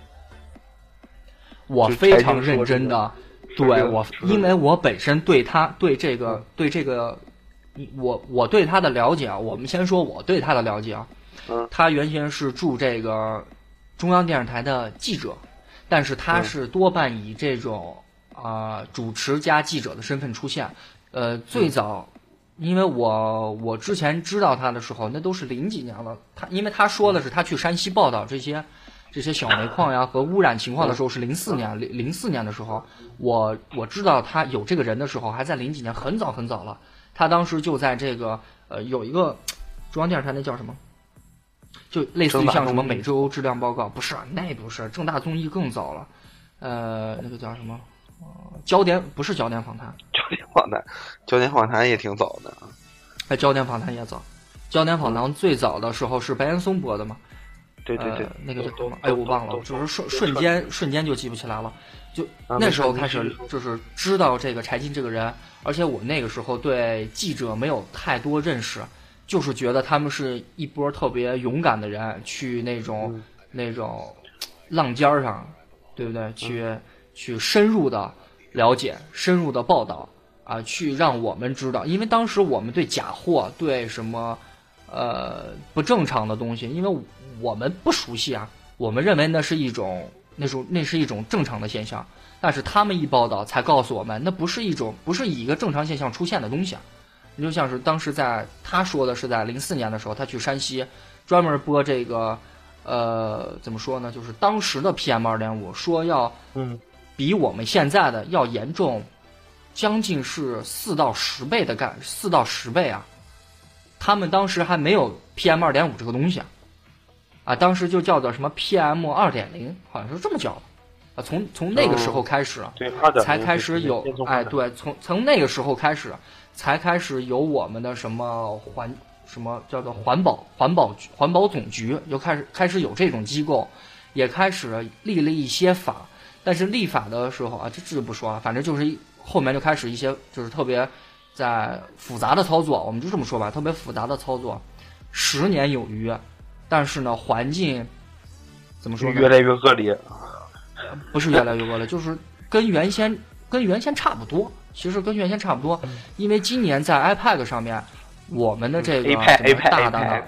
我非常认真的，对我，因为我本身对他对这个对这个，我我对他的了解啊，我们先说我对他的了解啊。他原先是驻这个中央电视台的记者，但是他是多半以这种啊、主持加记者的身份出现。呃，最早，因为我我之前知道他的时候，那都是零几年了。他因为他说的是他去山西报道这些这些小煤矿呀和污染情况的时候是零四年零零四年的时候，我我知道他有这个人的时候还在零几年，很早很早了。他当时就在这个呃有一个中央电视台那叫什么？就类似于像什么每周质量报告，不是那不是正大综艺更早了，呃，那个叫什么？呃焦点不是焦点访谈，焦点访谈，焦点访谈也挺早的啊。哎，焦点访谈也早，焦点访谈最早的时候是白岩松播的嘛？对对对呃，那个叫都什么？哎，我忘了，就是瞬瞬间瞬间就记不起来了。就啊那时候开始就是知道这个柴进这个人，而且我那个时候对记者没有太多认识，就是觉得他们是一波特别勇敢的人，去那种、嗯那种浪尖儿上，对不对？去、去深入的了解、深入的报道啊，去让我们知道，因为当时我们对假货、对什么呃不正常的东西，因为我们不熟悉啊，我们认为那是一种那种那是一种正常的现象，但是他们一报道才告诉我们，那不是一种不是以一个正常现象出现的东西啊。你就像是当时在他说的是在零四年的时候，他去山西专门播这个呃怎么说呢，就是当时的 PM 二点五说要嗯，比我们现在的要严重，将近是四到十倍的干，四到十倍啊！他们当时还没有 PM 二点五这个东西啊，啊，当时就叫做什么 PM 二点零，好像是这么叫的啊。从从那个时候开始，对，才开始有哎，对，从从那个时候开始，才开始有我们的什么环什么叫做环保环保局环保总局，又开始开始有这种机构，也开始立了一些法。但是立法的时候啊，这这就不说了，反正就是一后面就开始一些就是特别在复杂的操作，我们就这么说吧，特别复杂的操作，十年有余，但是呢，环境怎么说呢？越来越恶劣。不是越来越恶劣，就是跟原先跟原先差不多。其实跟原先差不多，因为今年在 iPad 上面，我们的这个 iPad iPad 大大的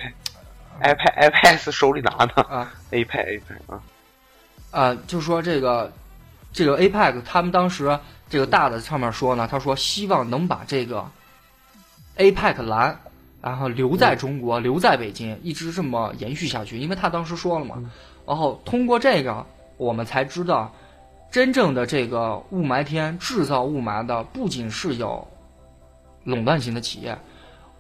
iPad iPad 手里拿的啊，iPad iPad 啊，啊，就说这个这个 APEC 他们当时这个大的上面说呢，他说希望能把这个 APEC 蓝，然后留在中国，留在北京，一直这么延续下去。因为他当时说了嘛，然后通过这个，我们才知道，真正的这个雾霾天制造雾霾的，不仅是有垄断型的企业，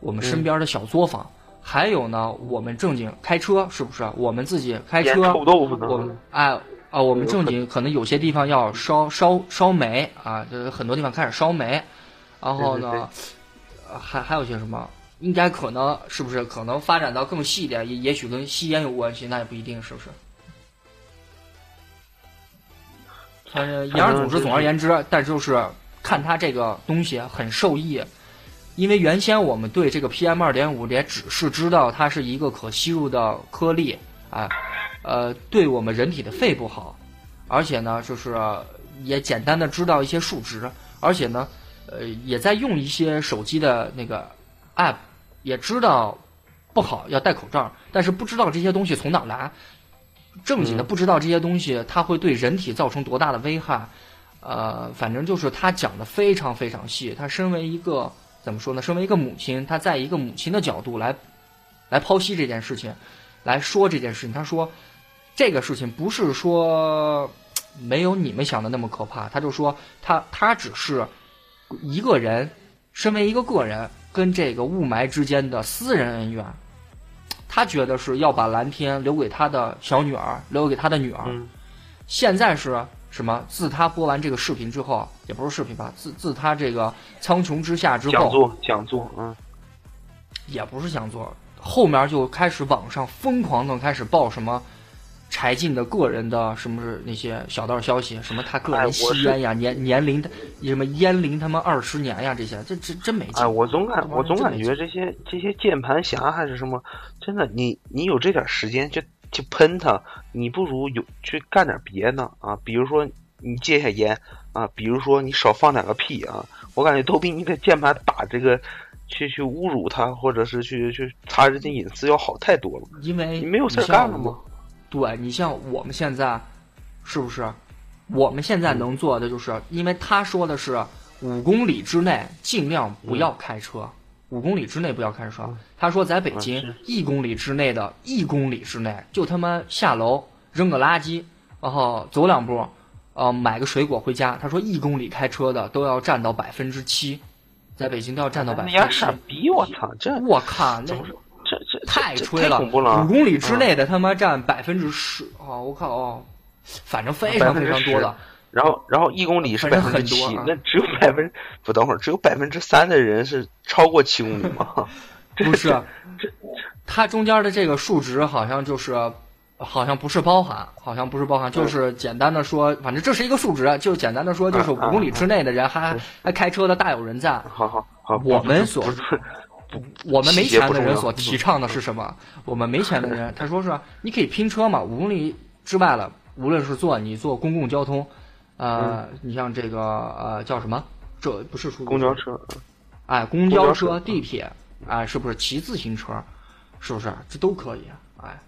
我们身边的小作坊。还有呢，我们正经开车是不是？我们自己开车，臭豆腐呢。我们哎啊，我们正经可能有些地方要烧烧烧煤啊，就是很多地方开始烧煤，然后呢，对对呃还还有些什么，应该可能是不是可能发展到更细一点，也也许跟吸烟有关系，那也不一定是不是？反正言而总之，总而言之，但就是看它这个东西很受益，因为原先我们对这个 PM 二点五也只是知道它是一个可吸入的颗粒，啊，呃，对我们人体的肺不好，而且呢，就是也简单的知道一些数值，而且呢，呃，也在用一些手机的那个 app，也知道不好要戴口罩，但是不知道这些东西从哪来，正经的嗯不知道这些东西它会对人体造成多大的危害，呃，反正就是他讲的非常非常细，他身为一个怎么说呢？身为一个母亲，他在一个母亲的角度来来剖析这件事情，来说这件事情。他说这个事情不是说没有你们想的那么可怕，他就说他他只是一个人，身为一个个人跟这个雾霾之间的私人恩怨。他觉得是要把蓝天留给他的小女儿，留给他的女儿。嗯现在是什么？自他播完这个视频之后，也不是视频吧，自自他这个苍穹之下之后，讲座讲座，嗯，也不是讲座，后面就开始网上疯狂的开始报什么柴进的个人的什么是那些小道消息，什么他个人吸是烟呀，年年龄什么烟龄他妈二十年呀，这些这这真没劲。哎，我总感我总感觉这些这些键盘侠还是什么，真的，你你有这点时间就去喷他，你不如有去干点别的啊，比如说你戒下烟啊，比如说你少放两个屁啊，我感觉都比你给键盘打这个去去侮辱他，或者是去去查人家隐私要好太多了。因为你没有事干了吗我？对你像我们现在，是不是我们现在能做的就是，因为他说的是五公里之内尽量不要开车，五公里之内不要开车。他说在北京一公里之内的一公里之内，就他妈下楼扔个垃圾，然后走两步，呃，买个水果回家。他说一公里开车的都要占到百分之七，在北京都要占到百分之七。傻逼！我操，这我靠，那太吹了！太恐怖了！五公里之内的他妈占百分之十啊，我靠哦，反正非常非常多的。然后，然后一公里是百分之七那只有百分不等会儿，只有百分之三的人是超过七公里吗？不是，这它中间的这个数值好像就是，好像不是包含，好像不是包含，就是简单的说，反正这是一个数值，就简单的说，就是五公里之内的人还还开车的大有人在。好好好，我们所不我们没钱的人所提倡的是什么？我们没钱的人，他说是你可以拼车嘛，五公里之外了，无论是坐你坐公共交通，呃，你像这个呃叫什么？这不是出租公交车，哎，公交车、地铁，哎，是不是骑自行车，是不是这都可以？哎，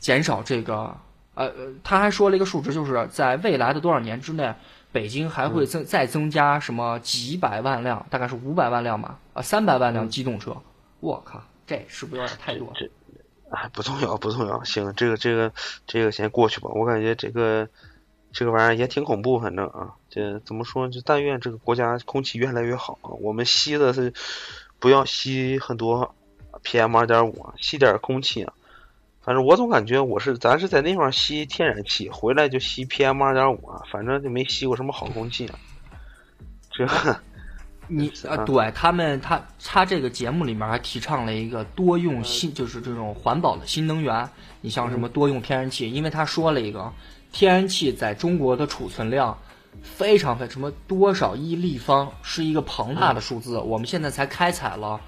减少这个，呃，呃他还说了一个数值，就是在未来的多少年之内，北京还会增、再增加什么几百万辆，大概是五百万辆吧，啊，三百万辆机动车。我靠，这是不是有点太多？这哎，不重要，不重要。行，这个这个这个先过去吧。我感觉这个这个玩意儿也挺恐怖，反正啊，这怎么说？就但愿这个国家空气越来越好啊。我们吸的是不要吸很多 PM 二点五，吸点空气啊。反正我总感觉我是咱是在那方吸天然气，回来就吸 PM 二点五啊，反正就没吸过什么好空气啊。这你啊，嗯对他们，他他这个节目里面还提倡了一个多用新，就是这种环保的新能源。你像什么多用天然气，因为他说了一个天然气在中国的储存量非常非什么多少亿立方，是一个庞大的数字。我们现在才开采了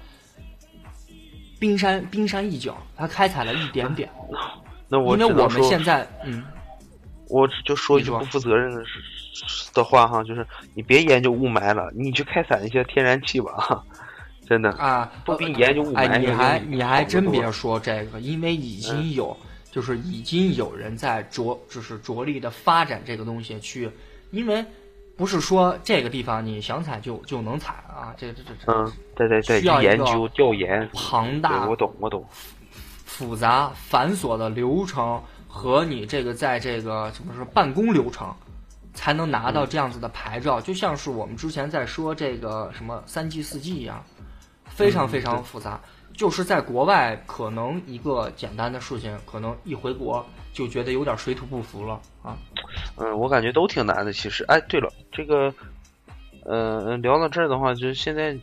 冰山冰山一角，它开采了一点点，那我因为我们现在嗯。我就说一句不负责任的事的话哈，就是你别研究雾霾了，你去开采一些天然气吧，哈，真的。啊，不比你研究雾霾哎，你还你你还真别说这个，因为已嗯经有，就是已经有人在着，就是着力的发展这个东西去，因为不是说这个地方你想采就就能采啊，这这这这嗯，对对对，需要研究调研，庞大我懂我懂。复杂繁琐的流程和你这个在这个怎么说办公流程，才能拿嗯到这样子的牌照，就像是我们之前在说这个什么三 G 四 G 一样，非常嗯非常复杂。就是在国外，可能一个简单的事情，可能一回国就觉得有点水土不服了啊。嗯，我感觉都挺难的，其实。哎，对了，这个，呃，聊到这儿的话，就现在，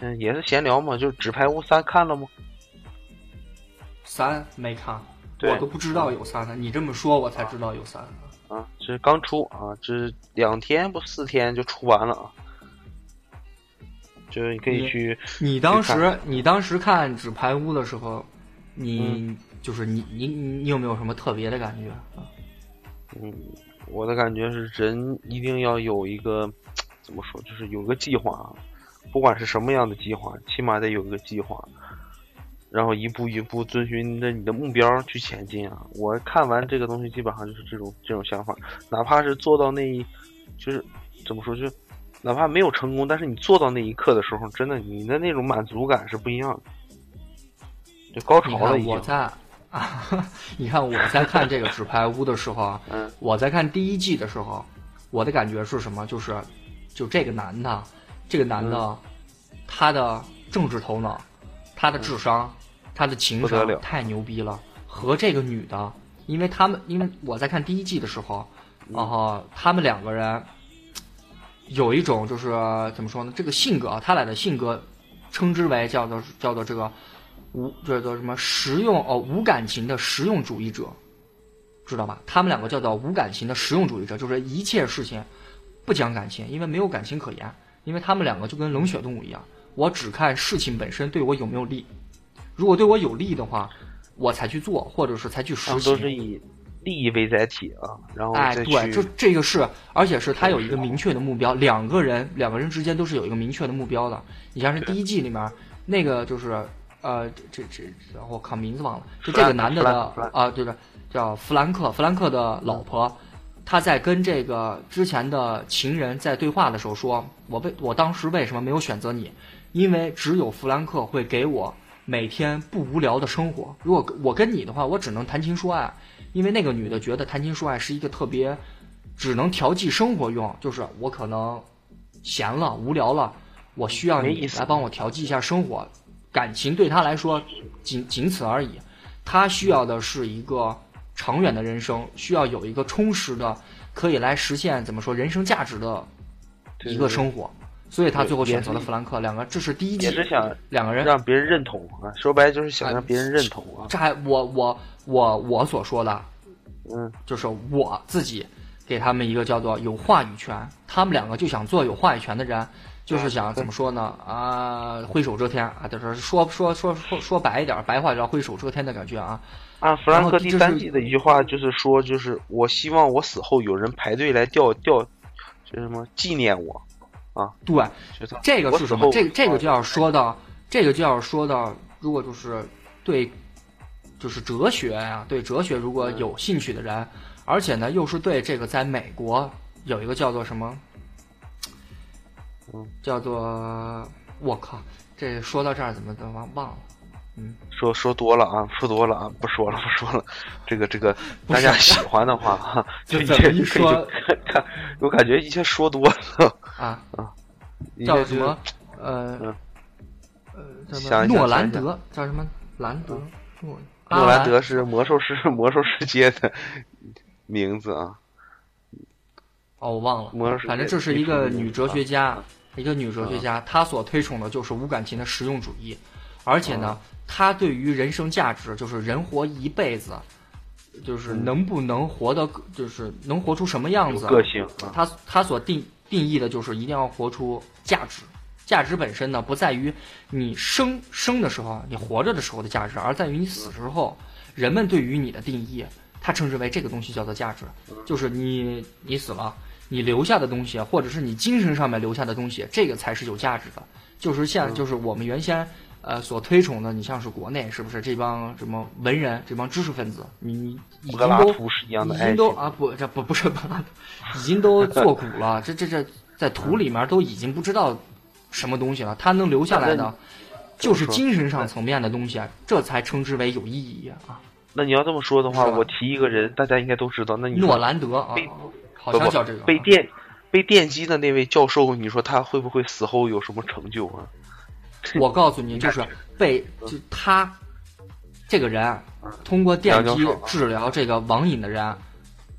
嗯，也是闲聊嘛，就是《纸牌屋三》看了吗？三没看，对我都不知道有三呢。你这么说，我才知道有三。啊，这刚出啊，这两天不四天就出完了啊。就是你可以去，你当时你当时看《纸牌屋》的时候，你、嗯就是你你你你有没有什么特别的感觉啊？嗯，我的感觉是人一定要有一个怎么说，就是有个计划，啊，不管是什么样的计划，起码得有一个计划，然后一步一步遵循着你的目标去前进啊。我看完这个东西，基本上就是这种这种想法，哪怕是做到那一，就是怎么说，就哪怕没有成功，但是你做到那一刻的时候，真的你的那种满足感是不一样的，就高潮了已经。我在啊，你看我在看这个《纸牌屋》的时候啊，嗯我在看第一季的时候，我的感觉是什么？就是就这个男的，这个男的，嗯他的政治头脑，他的智商，他的情商太牛逼了。和这个女的，因为他们，因为我在看第一季的时候，嗯然后他们两个人有一种就是怎么说呢？这个性格啊，他俩的性格称之为叫做叫做这个无这叫什么实用哦无感情的实用主义者，知道吧？他们两个叫做无感情的实用主义者，就是一切事情不讲感情，因为没有感情可言，因为他们两个就跟冷血动物一样，我只看事情本身对我有没有利，如果对我有利的话，我才去做，或者是才去实行。都是以利益为载体啊，然后哎，对，这这个是，而且是他有一个明确的目标，两个人两个人之间都是有一个明确的目标的。你像是第一季里面那个就是呃，这这这，我靠名字忘了，就这个男的的啊，对的，叫弗兰克，弗兰克的老婆，他在跟这个之前的情人在对话的时候说：“我为我当时为什么没有选择你？因为只有弗兰克会给我每天不无聊的生活。如果我跟你的话，我只能谈情说爱。因为那个女的觉得谈情说爱是一个特别只能调剂生活用，就是我可能闲了无聊了，我需要你来帮我调剂一下生活。感情对她来说仅仅此而已。她需要的是一个。”长远的人生需要有一个充实的，可以来实现怎么说人生价值的一个生活，所以他最后选择了弗兰克。两个，这是第一季，也是想两个人让别人认同啊。说白了就是想让别人认同啊。这还我我我我所说的，嗯，就是我自己给他们一个叫做有话语权，他们两个就想做有话语权的人，就是想怎么说呢啊，挥手遮天啊，就是说说说说说白一点，白话叫挥手遮天的感觉啊。啊，弗兰克第三季的一句话就是说，就是我希望我死后有人排队来吊吊，就什么纪念我，啊，对，这个是什么？这这个就要说到，这个就要说到，如果就是对，就是哲学呀，对哲学如果有兴趣的人，而且呢又是对这个在美国有一个叫做什么，嗯，叫做我靠，这说到这儿怎么怎么忘了。嗯，说说多了啊，说多了啊，不说了，不说了。这个这个，大家喜欢的话哈，就怎么一说，看我感觉一切说多了啊啊，叫什么？呃呃，叫诺兰德，叫什么？兰德诺诺兰德是魔兽世魔兽世界的名字啊。哦，我忘了。魔兽反正这是一个女哲学家，一个女哲学家，她所推崇的就是无感情的实用主义，而且呢。她对于人生价值，就是人活一辈子，就是能不能活的，就是能活出什么样子？个性。他他所定定义的就是一定要活出价值。价值本身呢，不在于你生生的时候，你活着的时候的价值，而在于你死之后，人们对于你的定义，它称之为这个东西叫做价值，就是你你死了，你留下的东西，或者是你精神上面留下的东西，这个才是有价值的。就是像就是我们原先。呃，所推崇的，你像是国内是不是这帮什么文人，这帮知识分子，你已经都已经都啊不，这不不是柏拉图，已经都 作古了，这这这在土里面都已经不知道什么东西了，他能留下来的，就是精神上层面的东西，这才称之为有意义啊。那你要这么说的话，我提一个人，大家应该都知道，那你诺兰德啊，好像叫这个被电被电击的那位教授，你说他会不会死后有什么成就啊？我告诉你，就是被就他这个人通过电击治疗这个网瘾的人，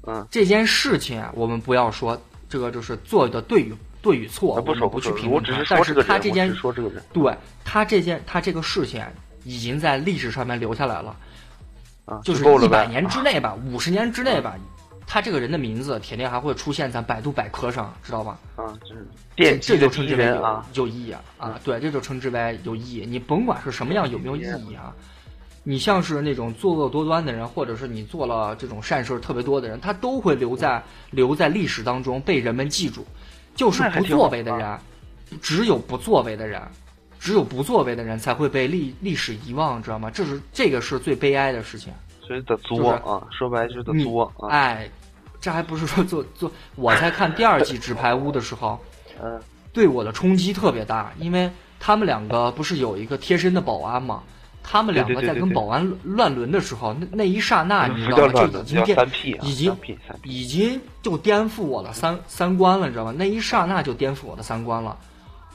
嗯，这件事情我们不要说这个就是做的对与对与错，我们不去评论他，但是他这件对他这件他这个事情已经在历史上面留下来了，啊，就是一百年之内吧，五十年之内吧。他这个人的名字铁定还会出现在百度百科上，知道吧？啊，就是这这就称之为啊有意义啊啊！对，这就称之为有意义。你甭管是什么样，有没有意义啊？你像是那种作恶多端的人，或者是你做了这种善事特别多的人，他都会留在留在历史当中被人们记住。就是不作为的人，只有不作为的人，只有不作为的人才会被历历史遗忘，知道吗？这是这个是最悲哀的事情。所以得作啊，说白了就是得作啊。哎，这还不是说做做？我在看第二季《纸牌屋》的时候，嗯，对我的冲击特别大，因为他们两个不是有一个贴身的保安吗？他们两个在跟保安乱伦的时候，那那一刹那，你知道吗？就已经颠，已经已经就颠覆我的三三观了，你知道吗？那一刹那就颠覆我的三观了。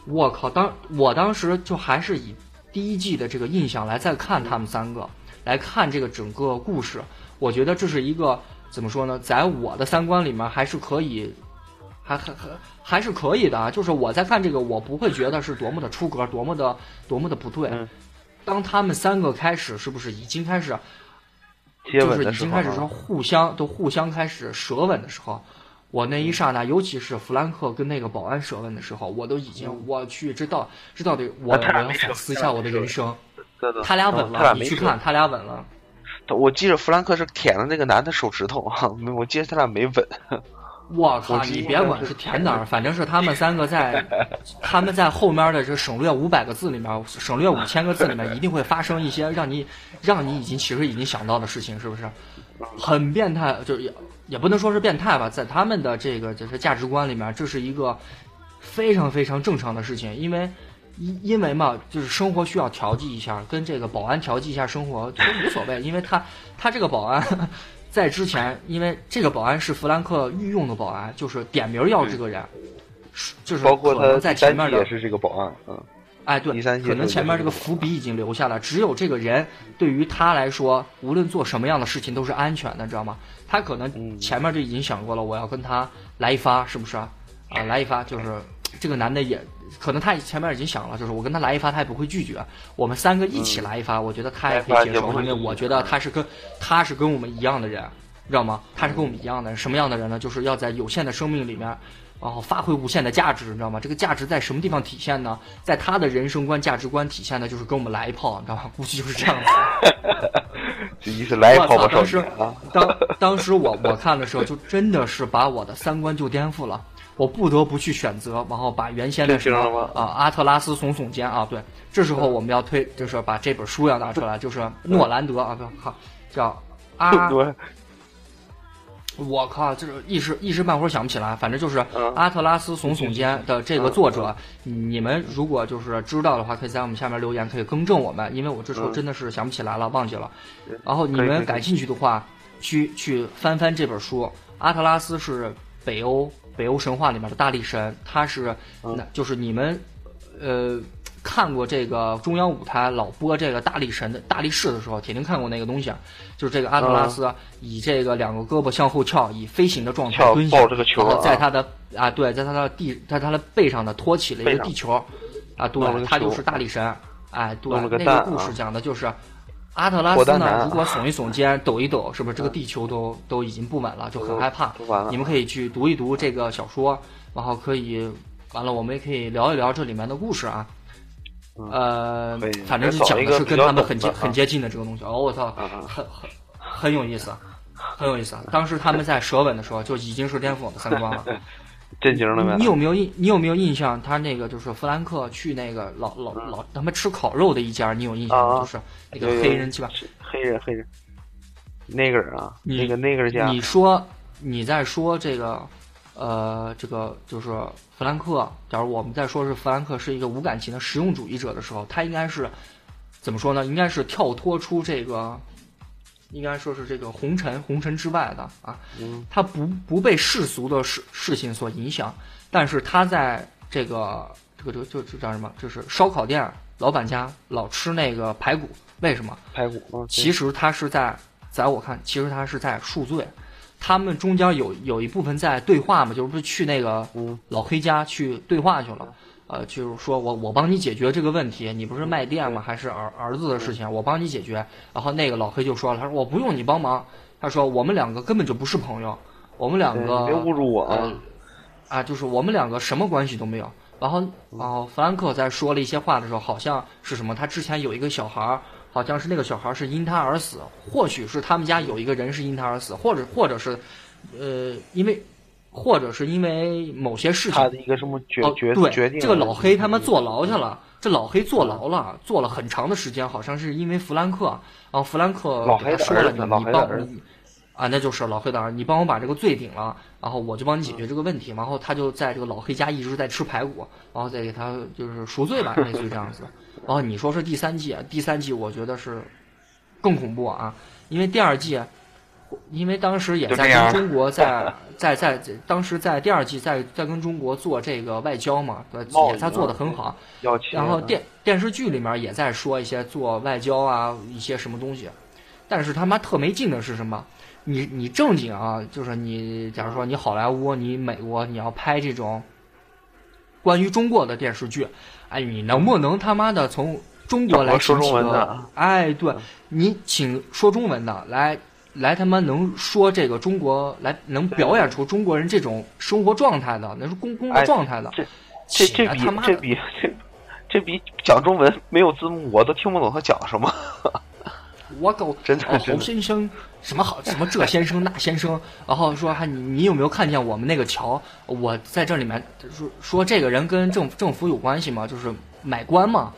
我靠！当我当时就还是以第一季的这个印象来再看他们三个。来看这个整个故事，我觉得这是一个怎么说呢？在我的三观里面还是可以，还还还还是可以的啊。就是我在看这个，我不会觉得是多么的出格，多么的多么的不对。当他们三个开始，是不是已经开始，就是已经开始说互相都互相开始舌吻的时候，我那一刹那，尤其是弗兰克跟那个保安舌吻的时候，我都已经我去这到这到底，我我要反思一下我的人生。他俩吻了，你去看，他俩吻了。我记着弗兰克是舔了那个男的手指头啊，我记得他俩没吻。我靠，你别管是舔哪儿，反正是他们三个在，他们在后面的这省略五百个字里面，省略五千个字里面，一定会发生一些让你让你已经其实已经想到的事情，是不是？很变态，就是也不能说是变态吧，在他们的这个就是价值观里面，这是一个非常非常正常的事情，因为因因为嘛，就是生活需要调剂一下，跟这个保安调剂一下生活都无所谓，因为他他这个保安在之前，因为这个保安是弗兰克御用的保安，就是点名要这个人，是就是包括可能他在前面也是这个保安，嗯，哎，对可能前面这个伏笔已经留下了，只有这个人对于他来说，无论做什么样的事情都是安全的，知道吗？他可能嗯前面就已经想过了，我要跟他来一发，是不是啊？啊，来一发就是这个男的也可能他前面已经想了，就是我跟他来一发，他也不会拒绝。我们三个一起来一发，我觉得他也可以接受，因为我觉得他是跟他是跟我们一样的人，知道吗？他是跟我们一样的人，什么样的人呢？就是要在有限的生命里面。然后发挥无限的价值，你知道吗？这个价值在什么地方体现呢？在他的人生观、价值观体现的，就是跟我们来一炮，你知道吗？估计就是这样子。这意思来一我操！泡吧，少当时啊，当当时我我看的时候，就真的是把我的三观就颠覆了。我不得不去选择，然后把原先的什么啊阿特拉斯耸耸肩啊，对，这时候我们要推，就是把这本书要拿出来，就是诺兰德啊，不靠，叫阿对，我靠，就是一时一时半会儿想不起来，反正就是嗯阿特拉斯耸耸肩的这个作者，你们如果就是知道的话，可以在我们下面留言，可以更正我们，因为我这时候嗯真的是想不起来了，忘记了。然后你们感兴趣的话，去去翻翻这本书。阿特拉斯是北欧北欧神话里面的大力神，他是嗯那就是你们呃。看过这个中央舞台老播这个大力神的大力士的时候，铁定看过那个东西，啊，就是这个阿特拉斯以这个两个胳膊向后翘，以飞行的状态蹲下，抱这个球然后啊在他的啊对，在他的地在他的背上呢托起了一个地球，啊弄了对，他就是大力神，哎对，弄了个那个故事讲的就是。阿特拉斯呢，如果耸一耸肩、抖一抖，是不是这个地球都都已经不稳了，就很害怕。你们可以去读一读这个小说，然后可以完了，我们也可以聊一聊这里面的故事啊。呃，反正是找讲的是跟他们很接很接近的这个东西。哦，我操，很很很有意思，很有意思。当时他们在舌吻的时候就已经是颠覆我的三观了。震惊了没？你有没有印？你有没有印象？他那个就是弗兰克去那个老老老他们吃烤肉的一家，你有印象吗？啊就是那个黑人鸡巴。是黑人黑人，那个人啊，那个那个家，你说你在说这个，呃，这个就是弗兰克。假如我们在说是弗兰克是一个无感情的实用主义者的时候，他应该是怎么说呢？应该是跳脱出这个，应该说是这个红尘红尘之外的啊。嗯他不不被世俗的事事情所影响，但是他在这个这个这个就就叫什么？就是烧烤店老板家老吃那个排骨，为什么？排骨啊，其实他是在，在我看，其实他是在赎罪。他们中间有有一部分在对话嘛，就是不是去那个嗯老黑家去对话去了，呃，就是说我我帮你解决这个问题，你不是卖店吗？还是儿儿子的事情，我帮你解决。然后那个老黑就说了，他说我不用你帮忙，他说我们两个根本就不是朋友，我们两对个别侮辱我啊呃！啊，就是我们两个什么关系都没有。然后，然后弗兰克在说了一些话的时候，好像是什么？他之前有一个小孩儿，好像是那个小孩是因他而死，或许是他们家有一个人是因他而死，或者或者是，呃，因为，或者是因为某些事情他的一个什么决哦，决对，决定？这个老黑他妈坐牢去了。这老黑坐牢了，坐了很长的时间，好像是因为弗兰克，然后弗兰克老黑的给他说了，儿子老你你黑的儿子帮你啊，那就是老黑的儿，你帮我把这个罪顶了，然后我就帮你解决这个问题。然后他就在这个老黑家一直在吃排骨，然后再给他就是赎罪吧，类似于这样子。然后你说是第三季，第三季我觉得是更恐怖啊，因为第二季，因为当时也在跟中国在在在当时在第二季在在跟中国做这个外交嘛，也在做的很好。然后电电视剧里面也在说一些做外交啊，一些什么东西，但是他妈特没劲的是什么？你你正经啊，就是你假如说你好莱坞、你美国，你要拍这种关于中国的电视剧，哎，你能不能他妈的从中国来说中文的？哎，对你请说中文的来来他妈能说这个中国来能表演出中国人这种生活状态的，那是工工作哎状态的，这这这比他妈这比这 这比讲中文没有字幕我都听不懂他讲什么。我狗哦，真的真的侯先生，什么好 什么这先生那先生，然后说还你你有没有看见我们那个桥？我在这里面说说这个人跟政政府有关系吗？就是买官吗，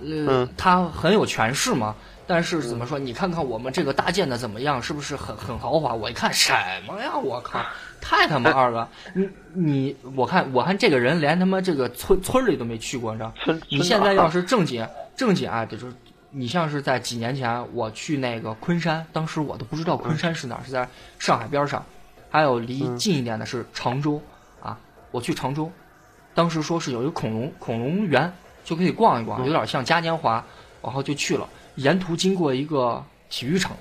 呃，嗯他很有权势吗。但是怎么说？你看看我们这个搭建的怎么样？是不是很很豪华？我一看什么呀？我靠，太他妈二了！你你我看我看这个人连他妈这个村村里都没去过，你知道？村你现在要是正经正经啊，就是你像是在几年前我去那个昆山，当时我都不知道昆山是哪儿，是在上海边上。还有离近一点的是常州啊，我去常州，当时说是有一个恐龙恐龙园，就可以逛一逛，有点像嘉年华，然后就去了。沿途经过一个体育场，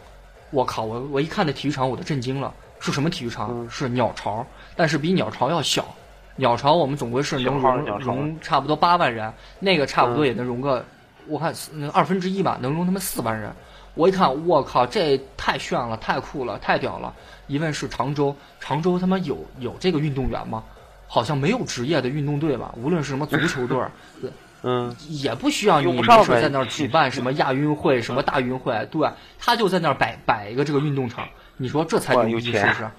我靠！我我一看那体育场，我都震惊了。是什么体育场？是鸟巢，但是比鸟巢要小。鸟巢我们总归是能容容差不多八万人，那个差不多也能容个，我看二分之一吧，能容他们四万人。我一看，我靠，这太炫了，太酷了，太屌了！一问是常州，常州他妈有有这个运动员吗？好像没有职业的运动队吧？无论是什么足球队，嗯，也不需要你没事在那儿举办什么亚运会、什么大运会，对，他就在那儿摆摆一个这个运动场。你说这才有钱是不是？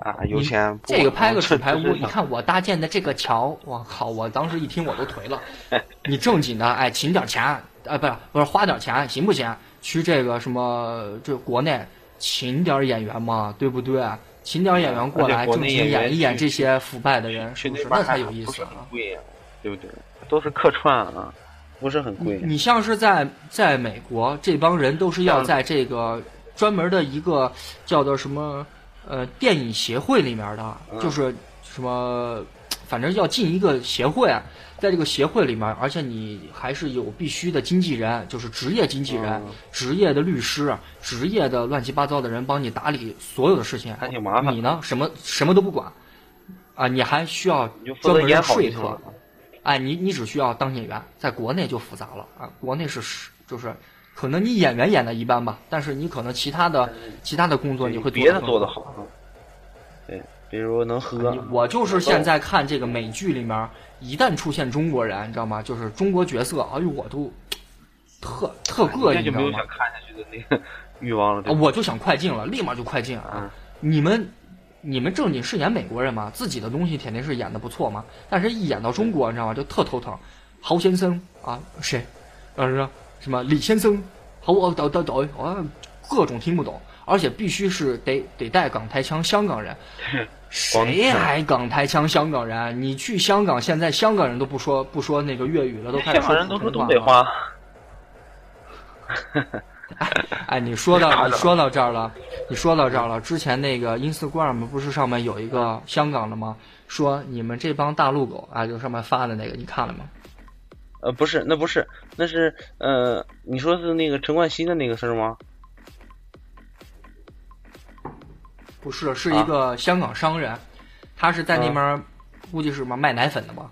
啊，有钱！这个拍个纸牌屋，你看我搭建的这个桥，我靠！我当时一听我都颓了。你正经的，哎，请点钱，啊，不是不是花点钱行不行？去这个什么这国内请点演员嘛，对不对？请点演员过来正经演一演这些腐败的人，是不是？那才有意思啊！对不对？都是客串啊，不是很贵。你像是在在美国，这帮人都是要在这个专门的一个叫做什么呃电影协会里面的，就是什么，反正要进一个协会，在这个协会里面，而且你还是有必须的经纪人，就是职业经纪人、职业的律师、职业的乱七八糟的人帮你打理所有的事情。还挺麻烦。你呢，什么什么都不管啊？你还需要专门的说服。哎，你你只需要当演员，在国内就复杂了啊！国内是是就是，可能你演员演的一般吧，但是你可能其他的其他的工作你会别的做的好。对，比如能喝。我就是现在看这个美剧里面，一旦出现中国人，你知道吗？就是中国角色，哎呦，我都 特特膈应，你知道吗？想看下去的那个欲望了。我就想快进了，立马就快进啊！你们。你们正经是演美国人吗？自己的东西肯定是演的不错嘛。但是，一演到中国，你知道吗？就特头疼。豪先生啊，谁？呃，什么李先生？好，我抖抖抖，啊，各种听不懂，而且必须是得得带港台腔，香港人。谁还港台腔？香港人？你去香港，现在香港人都不说不说那个粤语了，都开始说东北话。哎，你说到你说到这儿了，你说到这儿了。之前那个 Instagram 不是上面有一个香港的吗？说你们这帮大陆狗啊，就上面发的那个，你看了吗？呃，不是，那不是，那是呃，你说是那个陈冠希的那个事儿吗？不是，是一个香港商人，他是在那边，估计是什么卖奶粉的吧。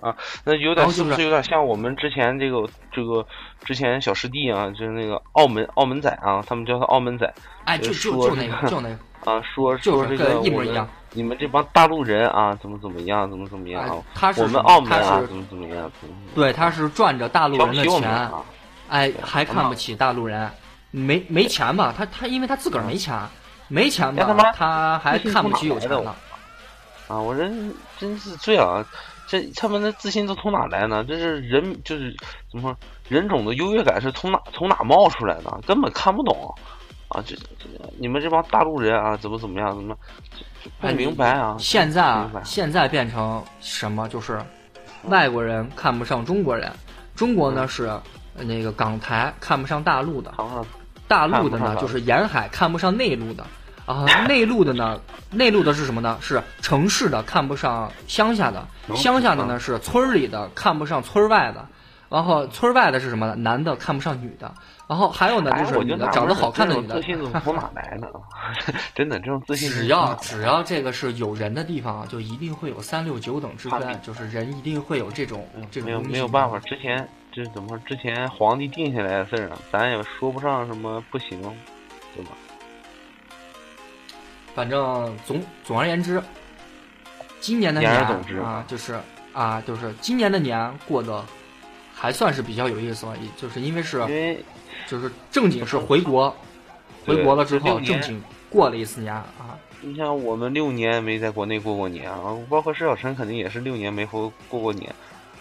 啊，那有点是不是有点像我们之前这个这个之前小师弟啊，就是那个澳门澳门仔啊，他们叫他澳门仔。哎，就就就那个，就那个 啊，说说这个一模一样。你们这帮大陆人啊，怎么怎么样，怎么怎么样？他是我们澳门啊，怎么怎么样？对，他是赚着大陆人的钱，哎，还看不起大陆人，没没钱吧？他他因为他自个儿没钱，没钱吧？他还看不起有钱的。啊，我人真是醉了、啊。这他们的自信都从哪来呢？这是人就是怎么说，人种的优越感是从哪从哪冒出来的？根本看不懂啊！这这你们这帮大陆人啊，怎么怎么样？怎么不明白啊？现在啊，现在变成什么？就是外国人看不上中国人，中国呢是那个港台看不上大陆的，大陆的呢就是沿海看不上内陆的。啊，内陆的呢？内陆的是什么呢？是城市的看不上乡下的，乡下的呢是村里的看不上村外的，然后村外的是什么呢？男的看不上女的，然后还有呢就是女的长得好看的女的。自信从哪来的？真的这种自信。只要只要这个是有人的地方，就一定会有三六九等之分，就是人一定会有这种这种。没有没有办法，之前这怎么说？之前皇帝定下来的事儿啊，咱也说不上什么不行，对吧？反正总总而言之，今年的年啊，就是啊，就是今年的年过得还算是比较有意思吧，就是因为是，因为就是正经是回国，回国了之后正经过了一次年啊。你像我们六年没在国内过过年啊，包括石小晨肯定也是六年没回过过年，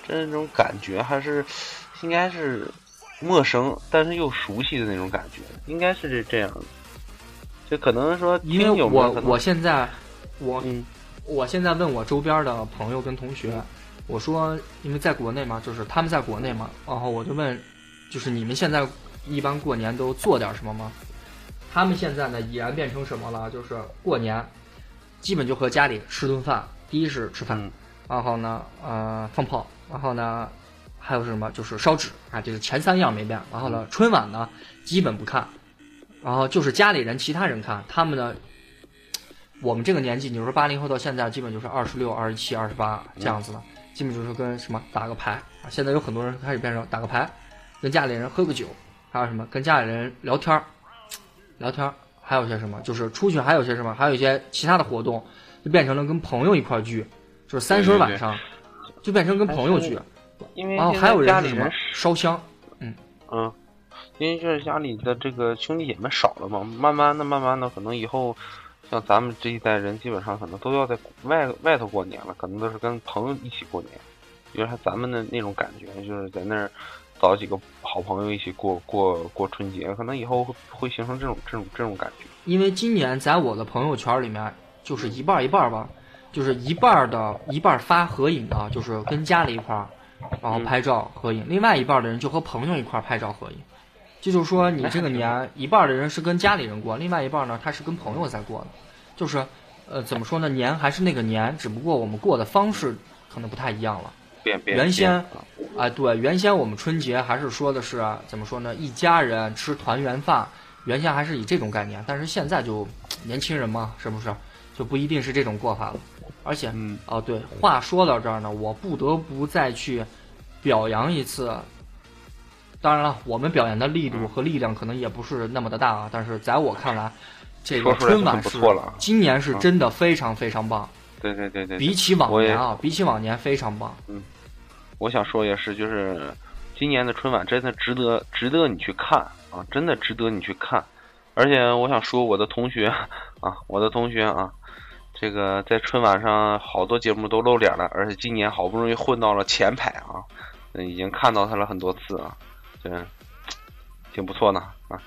这种感觉还是应该是陌生但是又熟悉的那种感觉，应该是这这样的。就可能说，因为我我现在我嗯我现在问我周边的朋友跟同学，我说因为在国内嘛，就是他们在国内嘛，然后我就问，就是你们现在一般过年都做点什么吗？他们现在呢已然变成什么了？就是过年基本就和家里吃顿饭，第一是吃饭，嗯然后呢呃放炮，然后呢还有是什么？就是烧纸啊，就是前三样没变。然后呢春晚呢基本不看，然后就是家里人其他人看，他们呢。我们这个年纪，你说八零后到现在，基本就是二十六、二十七、二十八这样子的，基本就是跟什么打个牌啊。现在有很多人开始变成打个牌，跟家里人喝个酒，还有什么跟家里人聊天儿，聊天儿，还有些什么，就是出去还有些什么，还有一些其他的活动，就变成了跟朋友一块儿聚，就是三十晚上就变成跟朋友聚，因为还有现在家里人烧香，嗯。嗯，因为就是家里的这个兄弟姐妹少了嘛，慢慢的、慢慢的，可能以后像咱们这一代人，基本上可能都要在外外头过年了，可能都是跟朋友一起过年，就是咱们的那种感觉，就是在那儿找几个好朋友一起过过过春节，可能以后会会形成这种这种这种感觉。因为今年在我的朋友圈里面，就是一半一半吧，就是一半的一半发合影的，就是跟家里一块儿，然后拍照合影；另外一半儿的人就和朋友一块儿拍照合影。这就是说，你这个年一半儿的人是跟家里人过，另外一半儿呢，他是跟朋友在过的。就是，呃，怎么说呢？年还是那个年，只不过我们过的方式可能不太一样了。变变原先变啊，对，原先我们春节还是说的是啊怎么说呢？一家人吃团圆饭，原先还是以这种概念，但是现在就年轻人嘛，是不是就不一定是这种过法了？而且，嗯。哦，对，话说到这儿呢，我不得不再去表扬一次。当然了，我们表演的力度和力量可能也不是那么的大啊，但是在我看来，这个春晚是不错了啊。今年是真的非常非常棒，对对对对，比起往年啊，比起往年非常棒。嗯。我想说也是，就是今年的春晚真的值得值得你去看啊，真的值得你去看。而且我想说，我的同学 啊，我的同学啊，这个在春晚上好多节目都露脸了，而且今年好不容易混到了前排啊，嗯已经看到他了很多次啊，这挺不错的啊。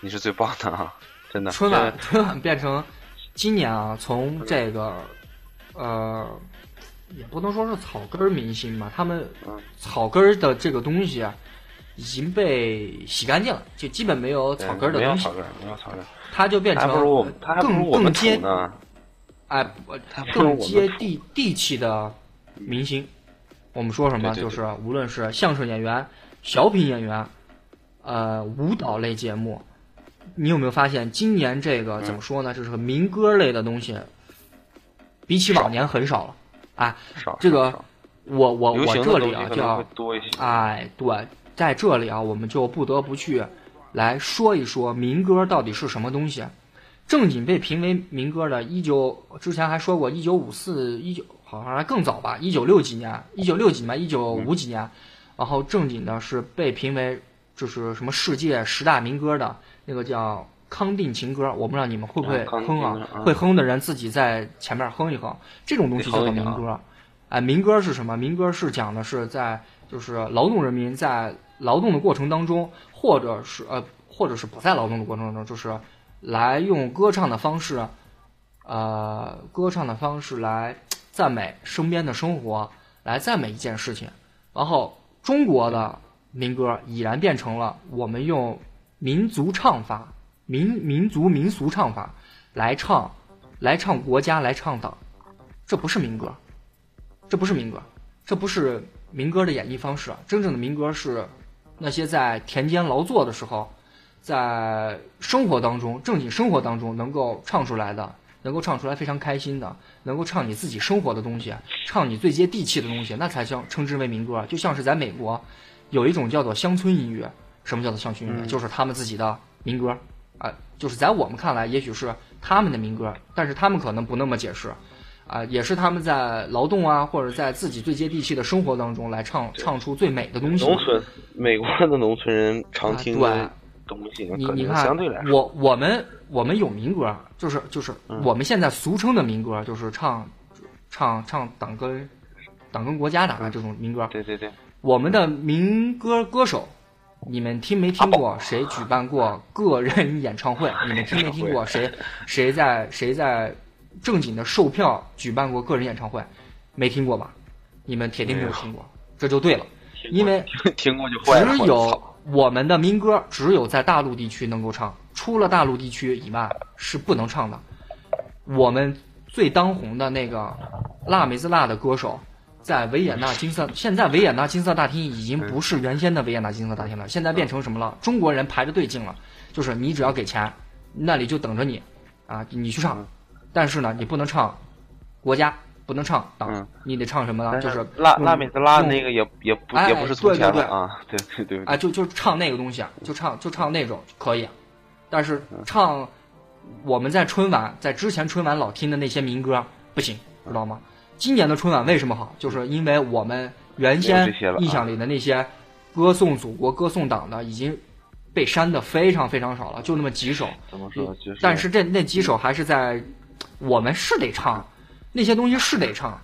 你是最棒的啊，真的。春晚春晚变成今年啊，从这个呃，也不能说是草根儿明星吧，他们嗯草根儿的这个东西啊，已经被洗干净了，就基本没有草根儿的东西没有草，根儿，没有草根儿，它就变成还不如我们，他还不如我们更更接土呢。哎更接地地气的明星。我们说什么？就是无论是相声演员、小品演员，呃，舞蹈类节目，你有没有发现今年这个嗯怎么说呢？就是民歌类的东西，比起往年很少了。哎，这个我我我这里啊，就东西可能会要多一些。哎，对，在这里啊，我们就不得不去来说一说民歌到底是什么东西。正经被评为民歌的，一九之前还说过，一九五四一九好像还更早吧，一九六几年，一九六几年，一九五几年，然后正经的是被评为就是什么世界十大民歌的那个叫康定情歌，我不知道你们会不会哼啊？啊会哼的人自己在前面哼一哼，这种东西叫做民歌。哎，民歌是什么？民歌是讲的是在就是劳动人民在劳动的过程当中，或者是呃，或者是不在劳动的过程当中，就是来用歌唱的方式，呃，歌唱的方式来赞美身边的生活，来赞美一件事情。然后中国的民歌已然变成了我们用民族唱法、民民族民俗唱法来唱，来唱国家，来唱党，这不是民歌。这不是民歌，这不是民歌的演绎方式。真正的民歌是那些在田间劳作的时候，在生活当中、正经生活当中能够唱出来的，能够唱出来非常开心的，能够唱你自己生活的东西，唱你最接地气的东西，那才叫称之为民歌。就像是在美国，有一种叫做乡村音乐。什么叫做乡村音乐？嗯就是他们自己的民歌啊、就是在我们看来，也许是他们的民歌，但是他们可能不那么解释。啊，也是他们在劳动啊，或者在自己最接地气的生活当中来唱唱出最美的东西。农村，美国的农村人常听啊的东西，你你看相对来，说，我我们我们有民歌，就是就是嗯我们现在俗称的民歌，就是唱唱唱党跟党跟国家的啊这种民歌。对对对，我们的民歌歌手你们听没听过谁举办过个人演唱会？你们听没听过谁 谁在谁在正经的售票举办过个人演唱会？没听过吧？你们铁定没有听过，这就对了，因为听过就。只有我们的民歌只有在大陆地区能够唱，出了大陆地区以外是不能唱的。我们最当红的那个辣妹子辣的歌手。在维也纳金色，现在维也纳金色大厅已经不是原先的维也纳金色大厅了，现在变成什么了？中国人排着队进了，就是你只要给钱，那里就等着你，啊，你去唱，但是呢，你不能唱国家，不能唱党，你得唱什么呢？就是拉拉美兹拉那个也也不也不是从前了啊，对对对，啊，就就唱那个东西，就唱就唱那种可以，但是唱我们在春晚在之前春晚老听的那些民歌不行，知道吗？今年的春晚为什么好？就是因为我们原先印象里的那些歌颂祖国、歌颂党的，已经被删的非常非常少了，就那么几首。怎么说？但是这那几首还是在，我们是得唱，那些东西是得唱。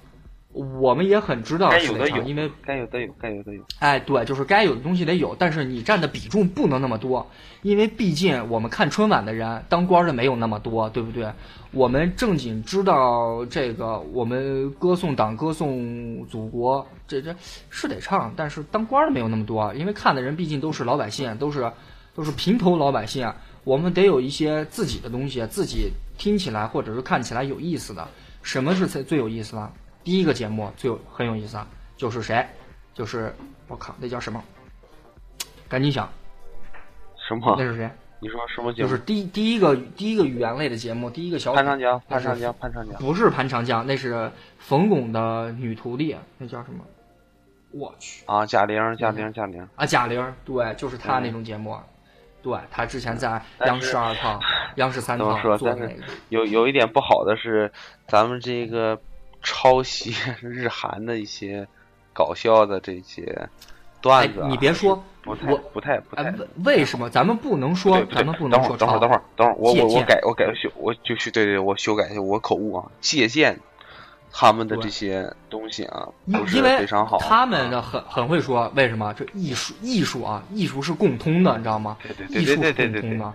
我们也很知道是得唱，因为该有的有，该有的有。哎，对，就是该有的东西得有，但是你占的比重不能那么多，因为毕竟我们看春晚的人，当官的没有那么多，对不对？我们正经知道这个，我们歌颂党、歌颂祖国，这这是得唱，但是当官的没有那么多，因为看的人毕竟都是老百姓，都是都是平头老百姓，我们得有一些自己的东西，自己听起来或者是看起来有意思的。什么是最最有意思的？第一个节目最有很有意思啊，就是谁？就是我靠，那叫什么？赶紧想，什么？那是谁？你说什么节目？就是第第一个第一个语言类的节目，第一个小潘长江，潘长江，潘长江，不是潘长江，那是冯巩的女徒弟，那叫什么？我去啊，贾玲，贾玲，贾玲啊，贾玲，对，就是她那种节目，对他之前在央视二套、央视三套做那个。有有一点不好的是，咱们这个。抄袭 日韩的一些搞笑的这些段子，你别说，不太我不太不太。为什么咱们不能说？咱们不能说。等会儿，等会儿，等会儿，我我我改，我改修，我就去对对，我修改一下我口误啊，借鉴他们的这些东西啊，都是非常好。他们的很很会说，为什么？这艺术艺术啊，艺术是共通的，你知道吗？对对对对对对对。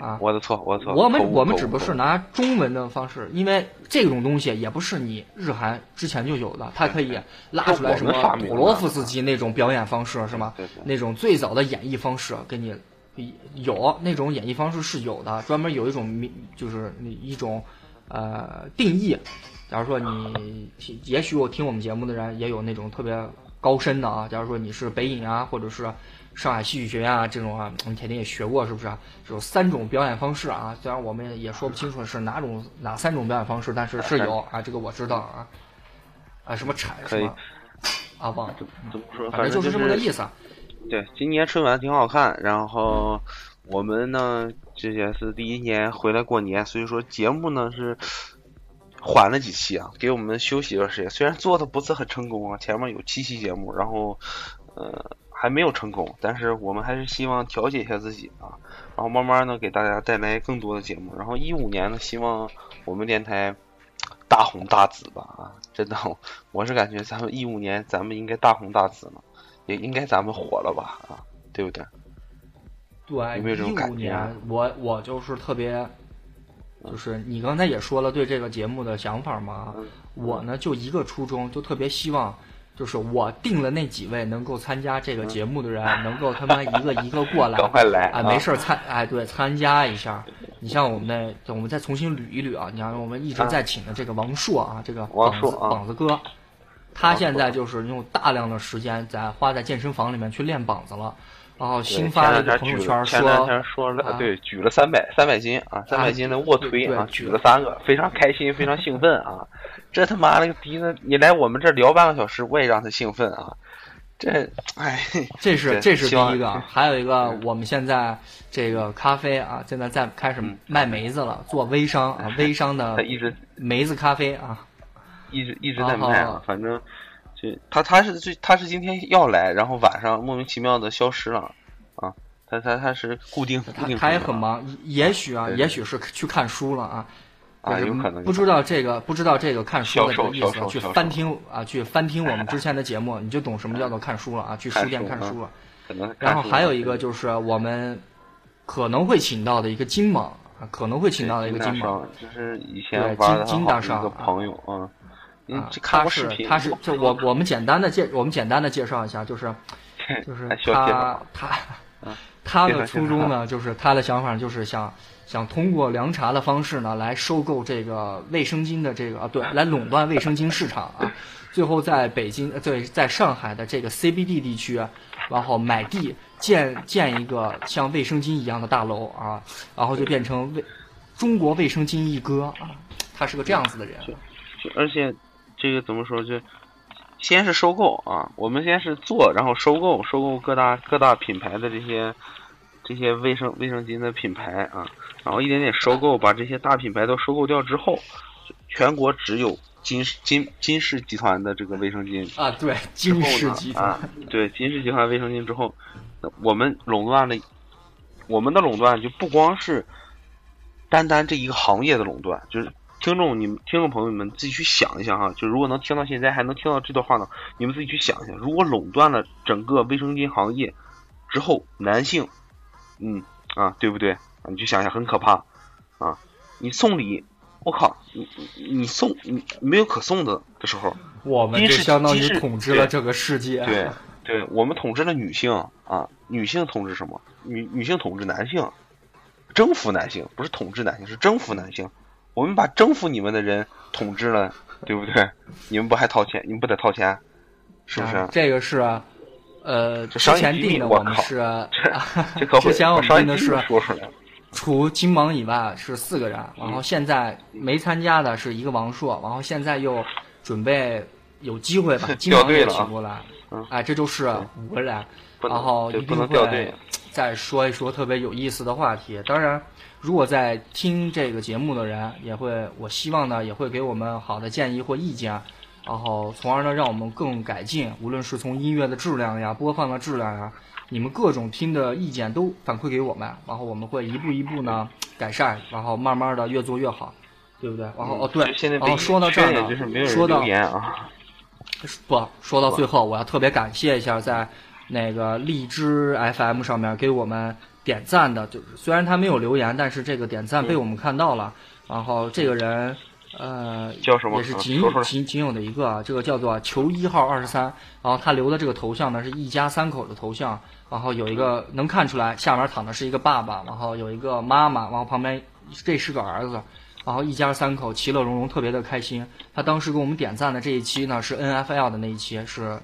啊，我的错，我的错。我们我们只不过是拿中文的方式，因为这种东西也不是你日韩之前就有的，它可以拉出来什么普罗夫斯基那种表演方式是吗？那种最早的演绎方式给你有那种演绎方式是有的，专门有一种就是一种呃定义。假如说你也许我听我们节目的人也有那种特别高深的啊，假如说你是北影啊，或者是。上海戏剧学院啊，这种啊，你肯定也学过，是不是？有三种表演方式啊，虽然我们也说不清楚是哪种哪三种表演方式，但是是有 啊，这个我知道啊。啊，什么产什么？啊，忘了怎么说，反正就是这么个意思。对，今年春晚挺好看，然后我们呢，这也是第一年回来过年，所以说节目呢是缓了几期啊，给我们休息一段时间。虽然做的不是很成功啊，前面有七期节目，然后呃。还没有成功，但是我们还是希望调节一下自己啊，然后慢慢呢给大家带来更多的节目。然后一五年呢，希望我们电台大红大紫吧啊！真的，我是感觉咱们一五年咱们应该大红大紫了，也应该咱们火了吧啊，对不对？对，有没有这种感觉？我我就是特别，就是你刚才也说了对这个节目的想法嘛，我呢就一个初衷，就特别希望。就是我定了那几位能够参加这个节目的人，能够他妈一个一个过来，赶快来啊！没事参哎，对，参加一下。你像我们那，我们再重新捋一捋啊！你看我们一直在请的这个王硕啊，这个膀子膀子哥，他现在就是用大量的时间在花在健身房里面去练膀子了。然后新发了一个朋友圈说，前两天说了，对，举了三百三百斤啊，三百斤的卧推啊，举了三个，非常开心，非常兴奋啊。这他妈了个逼的！你来我们这聊半个小时，我也让他兴奋啊！这，哎，这是这是第一个，还有一个，我们现在这个咖啡啊，现在在开始卖梅子了，做微商啊，微商的 一直梅子咖啡啊，一直一直在卖啊，反正就他他是最他是今天要来，然后晚上莫名其妙的消失了啊，他他他是固定固定他也很忙，也许啊，也许是去看书了啊。啊，有可能不知道这个，不知道这个看书的意思，去翻听啊，去翻听我们之前的节目，你就懂什么叫做看书了啊，去书店看书了。可能然后还有一个就是我们可能会请到的一个金蟒，啊可能会请到的一个金蟒。就是以前玩的金金很好的一个大上啊朋友啊，嗯啊，，他是过视频，他 是就我我们简单的介我们简单的介绍一下，就是 就是他他嗯 他的初衷呢，就是他的想法就是想想通过凉茶的方式呢来收购这个卫生巾的这个啊对，来垄断卫生巾市场啊，最后在北京呃对在上海的这个 CBD 地区，然后买地建建一个像卫生巾一样的大楼啊，然后就变成卫中国卫生巾一哥啊，他是个这样子的人。而且这个怎么说就。先是收购啊，我们先是做，然后收购，收购各大各大品牌的这些这些卫生卫生巾的品牌啊，然后一点点收购，把这些大品牌都收购掉之后，全国只有金金金氏集团的这个卫生巾啊，对，金氏集团，啊，对金氏集团卫生巾之后，我们垄断了，我们的垄断就不光是单单这一个行业的垄断，就是听众你们听众朋友们自己去想一下哈，就如果能听到现在还能听到这段话呢，你们自己去想一下，如果垄断了整个卫生巾行业之后，男性，嗯啊，对不对？啊，你去想想，很可怕啊！你送礼，我靠，你你你送你没有可送的的时候，我们金氏就相当于统治了这个世界。对，对，我们统治了女性啊，女性统治什么？女女性统治男性，征服男性，不是统治男性，是征服男性。我们把征服你们的人统治了，对不对？你们不还掏钱？你们不得掏钱？是不是？啊这个是，呃，之前定的我们是，这可会之前我们定的是说出来。除金蟒以外是四个人，然后现在没参加的是一个王硕，然后现在又准备有机会把金蟒也请过来嗯，哎，这就是五个人，然后能对不一定会能掉队。再说一说特别有意思的话题。当然，如果在听这个节目的人，也会，我希望呢，也会给我们好的建议或意见，然后从而呢，让我们更改进，无论是从音乐的质量呀、播放的质量呀，你们各种听的意见都反馈给我们，然后我们会一步一步呢改善，然后慢慢的越做越好，对不对？然后哦对就，现在然后说到这儿呢就是没有人说到留言啊。不，说到最后，我要特别感谢一下在那个荔枝 FM 上面给我们点赞的，就是虽然他没有留言，但是这个点赞被我们看到了。然后这个人，呃，叫什么也是仅仅仅有的一个啊，这个叫做求一号二十三。然后他留的这个头像呢是一家三口的头像，然后有一个能看出来下面躺的是一个爸爸，然后有一个妈妈，然后旁边这是个儿子。然后一家三口其乐融融，特别的开心。他当时给我们点赞的这一期呢，是 NFL 的那一期，是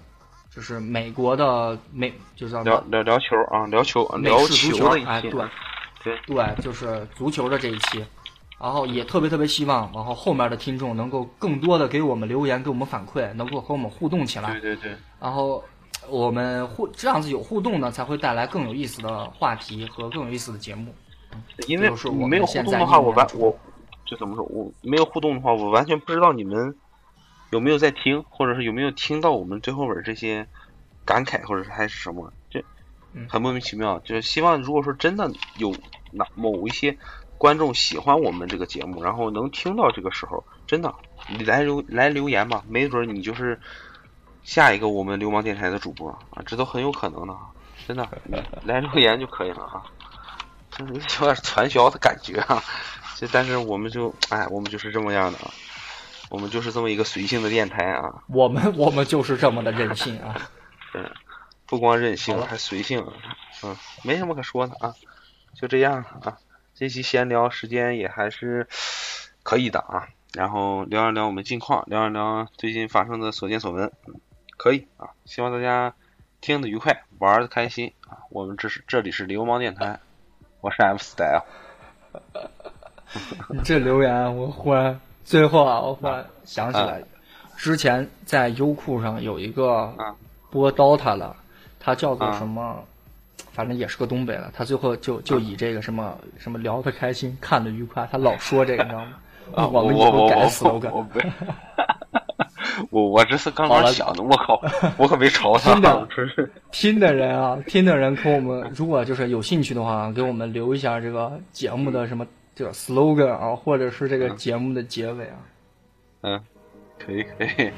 就是美国的美，就是聊聊聊球啊，聊球美聊式足球的一，哎，期。对对对，就是足球的这一期。然后也特别特别希望，然后后面的听众能够更多的给我们留言，给我们反馈，能够和我们互动起来。对对对，然后我们互这样子有互动呢，才会带来更有意思的话题和更有意思的节目。因为我没有互动的话，我完我就怎么说，我没有互动的话，我完全不知道你们有没有在听，或者是有没有听到我们最后尾这些感慨，或者是还是什么，这嗯很莫名其妙。就是希望如果说真的有哪某一些观众喜欢我们这个节目，然后能听到这个时候，真的你来留来留言吧，没准你就是下一个我们流氓电台的主播啊，这都很有可能的啊，真的，来留言就可以了啊。就是有点传销的感觉啊，这但是我们就哎，我们就是这么样的啊，我们就是这么一个随性的电台啊，我们 我们就是这么的任性啊！嗯，不光任性还随性，嗯，没什么可说的啊，就这样啊，这期闲聊时间也还是可以的啊，然后聊一聊我们近况，聊一聊最近发生的所见所闻，嗯，可以啊，希望大家听得愉快，玩的开心啊，我们这是这里是流氓电台，我是 M Style。你这留言，我忽然最后啊，我忽然想起来，之前在优酷上有一个啊。播 DOTA 的，他叫做啊。什么？反正也是个东北的，他最后就就以这个什么什么聊得开心，看得愉快，他老说这个，你知道吗？啊，我们以我我后改我 slogan，我不，我我这是刚刚想的，我靠，我可没朝他。真的，听的人啊，听的人跟我们，如果就是有兴趣的话，给我们留一下这个节目的什么这个 slogan 啊，或者是这个节目的结尾啊。嗯，可以可以。